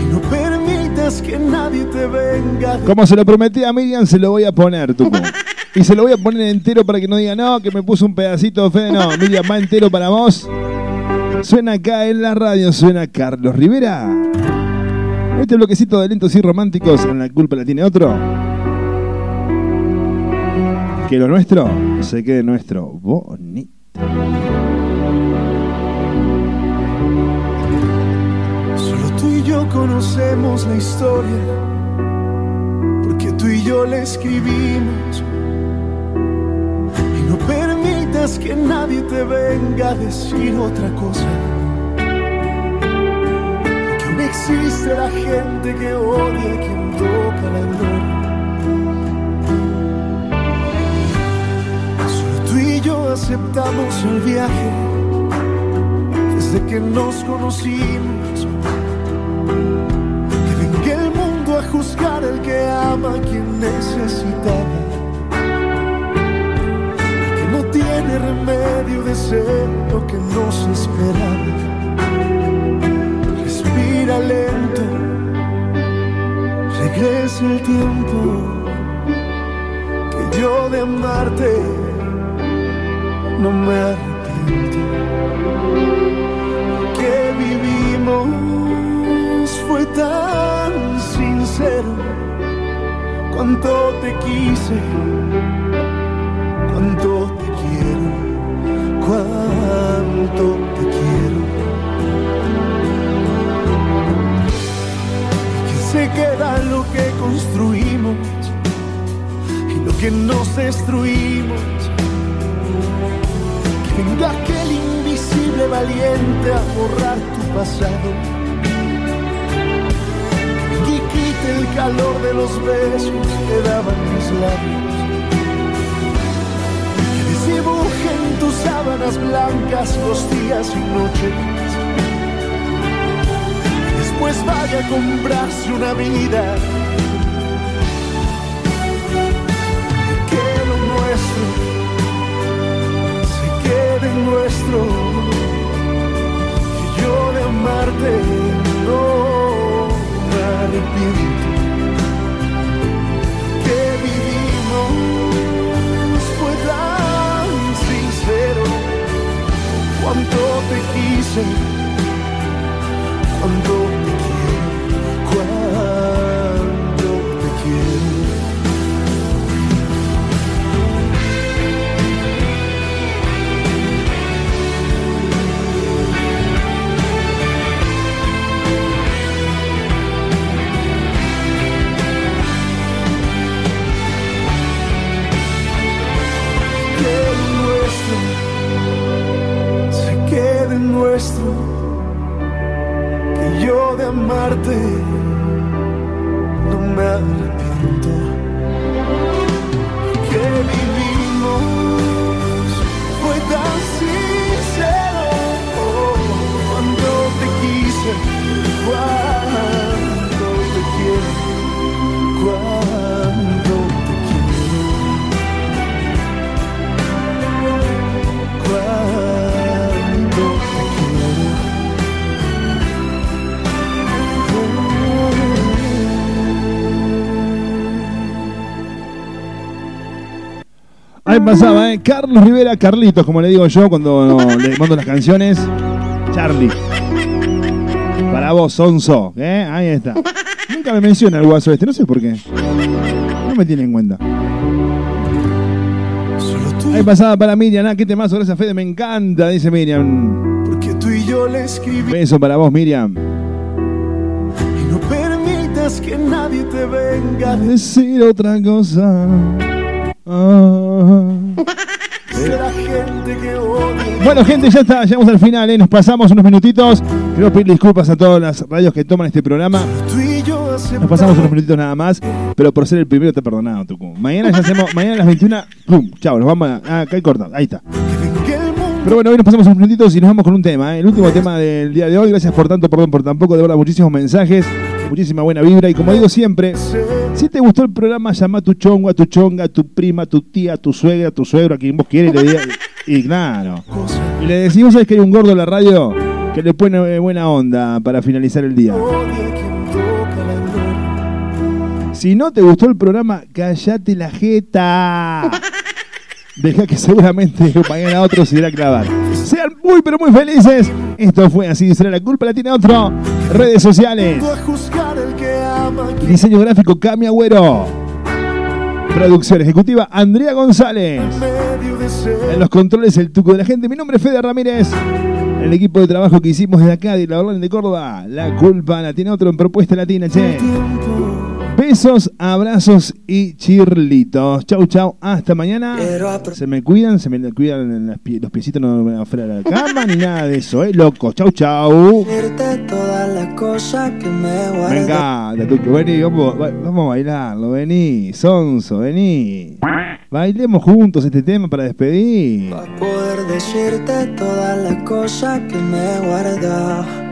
Y no permitas que nadie te venga. Como se lo prometí a Miriam, se lo voy a poner, Tuco. Y se lo voy a poner entero para que no diga, no, que me puso un pedacito de Fede. No, Miriam, va entero para vos. Suena acá en la radio, suena Carlos Rivera. Este bloquecito de lentos y románticos, en la culpa la tiene otro. Que lo nuestro se quede nuestro. Bonito. Solo tú y yo conocemos la historia, porque tú y yo la escribimos. Y no permitas que nadie te venga a decir otra cosa. Existe la gente que odia a quien toca la gloria. Solo tú y yo aceptamos el viaje desde que nos conocimos. Que venga el mundo a juzgar al que ama a quien necesitaba. El que no tiene remedio de ser lo que nos esperaba. Respira Es el tiempo que yo de amarte no me arrepiento. Que vivimos fue tan sincero. Cuánto te quise, construimos y lo que nos destruimos. Que venga aquel invisible valiente a borrar tu pasado. Y quite el calor de los besos que daban mis labios. Que desdibuje en tus sábanas blancas los días y noches. Después vaya a comprarse una vida. Yo de amarte no me arrepiento. Que vivimos fue tan sincero. Cuánto te quise, pasaba, ¿eh? Carlos Rivera, Carlitos, como le digo yo cuando le mando las canciones. Charlie. Para vos, Sonso. ¿eh? Ahí está. Nunca me menciona el guaso este, no sé por qué. No me tiene en cuenta. Ahí pasaba para Miriam, ah, qué temazo, gracias Fede, me encanta, dice Miriam. Porque tú y yo le escribí Beso para vos, Miriam. y no permitas que nadie te venga a Decir otra cosa. Ah. Bueno, gente, ya está, llegamos al final, ¿eh? nos pasamos unos minutitos. Quiero pedir disculpas a todas las radios que toman este programa. Nos pasamos unos minutitos nada más, pero por ser el primero te he perdonado, Tucu. Mañana ya hacemos, mañana a las 21, ¡pum! Chao, nos vamos a. Ah, acá hay corta, ahí está. Pero bueno, hoy nos pasamos unos minutitos y nos vamos con un tema, ¿eh? el último tema del día de hoy. Gracias por tanto, perdón por tampoco, de verdad, muchísimos mensajes, muchísima buena vibra. Y como digo siempre, si te gustó el programa, llama a tu chongo, a tu chonga, a tu prima, a tu tía, a tu suegra, a tu suegro, a quien vos quieras y le diga- Y claro. Y le decimos, ¿sabes que hay un gordo en la radio que le pone eh, buena onda para finalizar el día? Si no te gustó el programa, callate la jeta. Deja que seguramente mañana otro se irá a clavar. Sean muy pero muy felices. Esto fue así, será la culpa la tiene otro. Redes sociales. Diseño gráfico Cami Agüero. Producción ejecutiva Andrea González. En los controles el tuco de la gente. Mi nombre es Fede Ramírez. El equipo de trabajo que hicimos desde acá, de la Orlando de Córdoba. La culpa la tiene otro en Propuesta Latina, che. Besos, abrazos y chirlitos. Chau, chau. Hasta mañana. Se me cuidan, se me cuidan en las pie- los piecitos, no me van afuera de la cama ni nada de eso, ¿eh? Loco. Chau, chau. Decirte todas las cosas que me guardo. Me encanta, Tuco. Vení, vamos, va- vamos a bailarlo. Vení, Sonso, vení. Bailemos juntos este tema para despedir. Poder decirte todas las cosas que me guardo.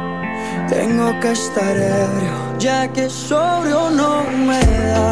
Tengo que estar ebrio, ya que sobrio no me da.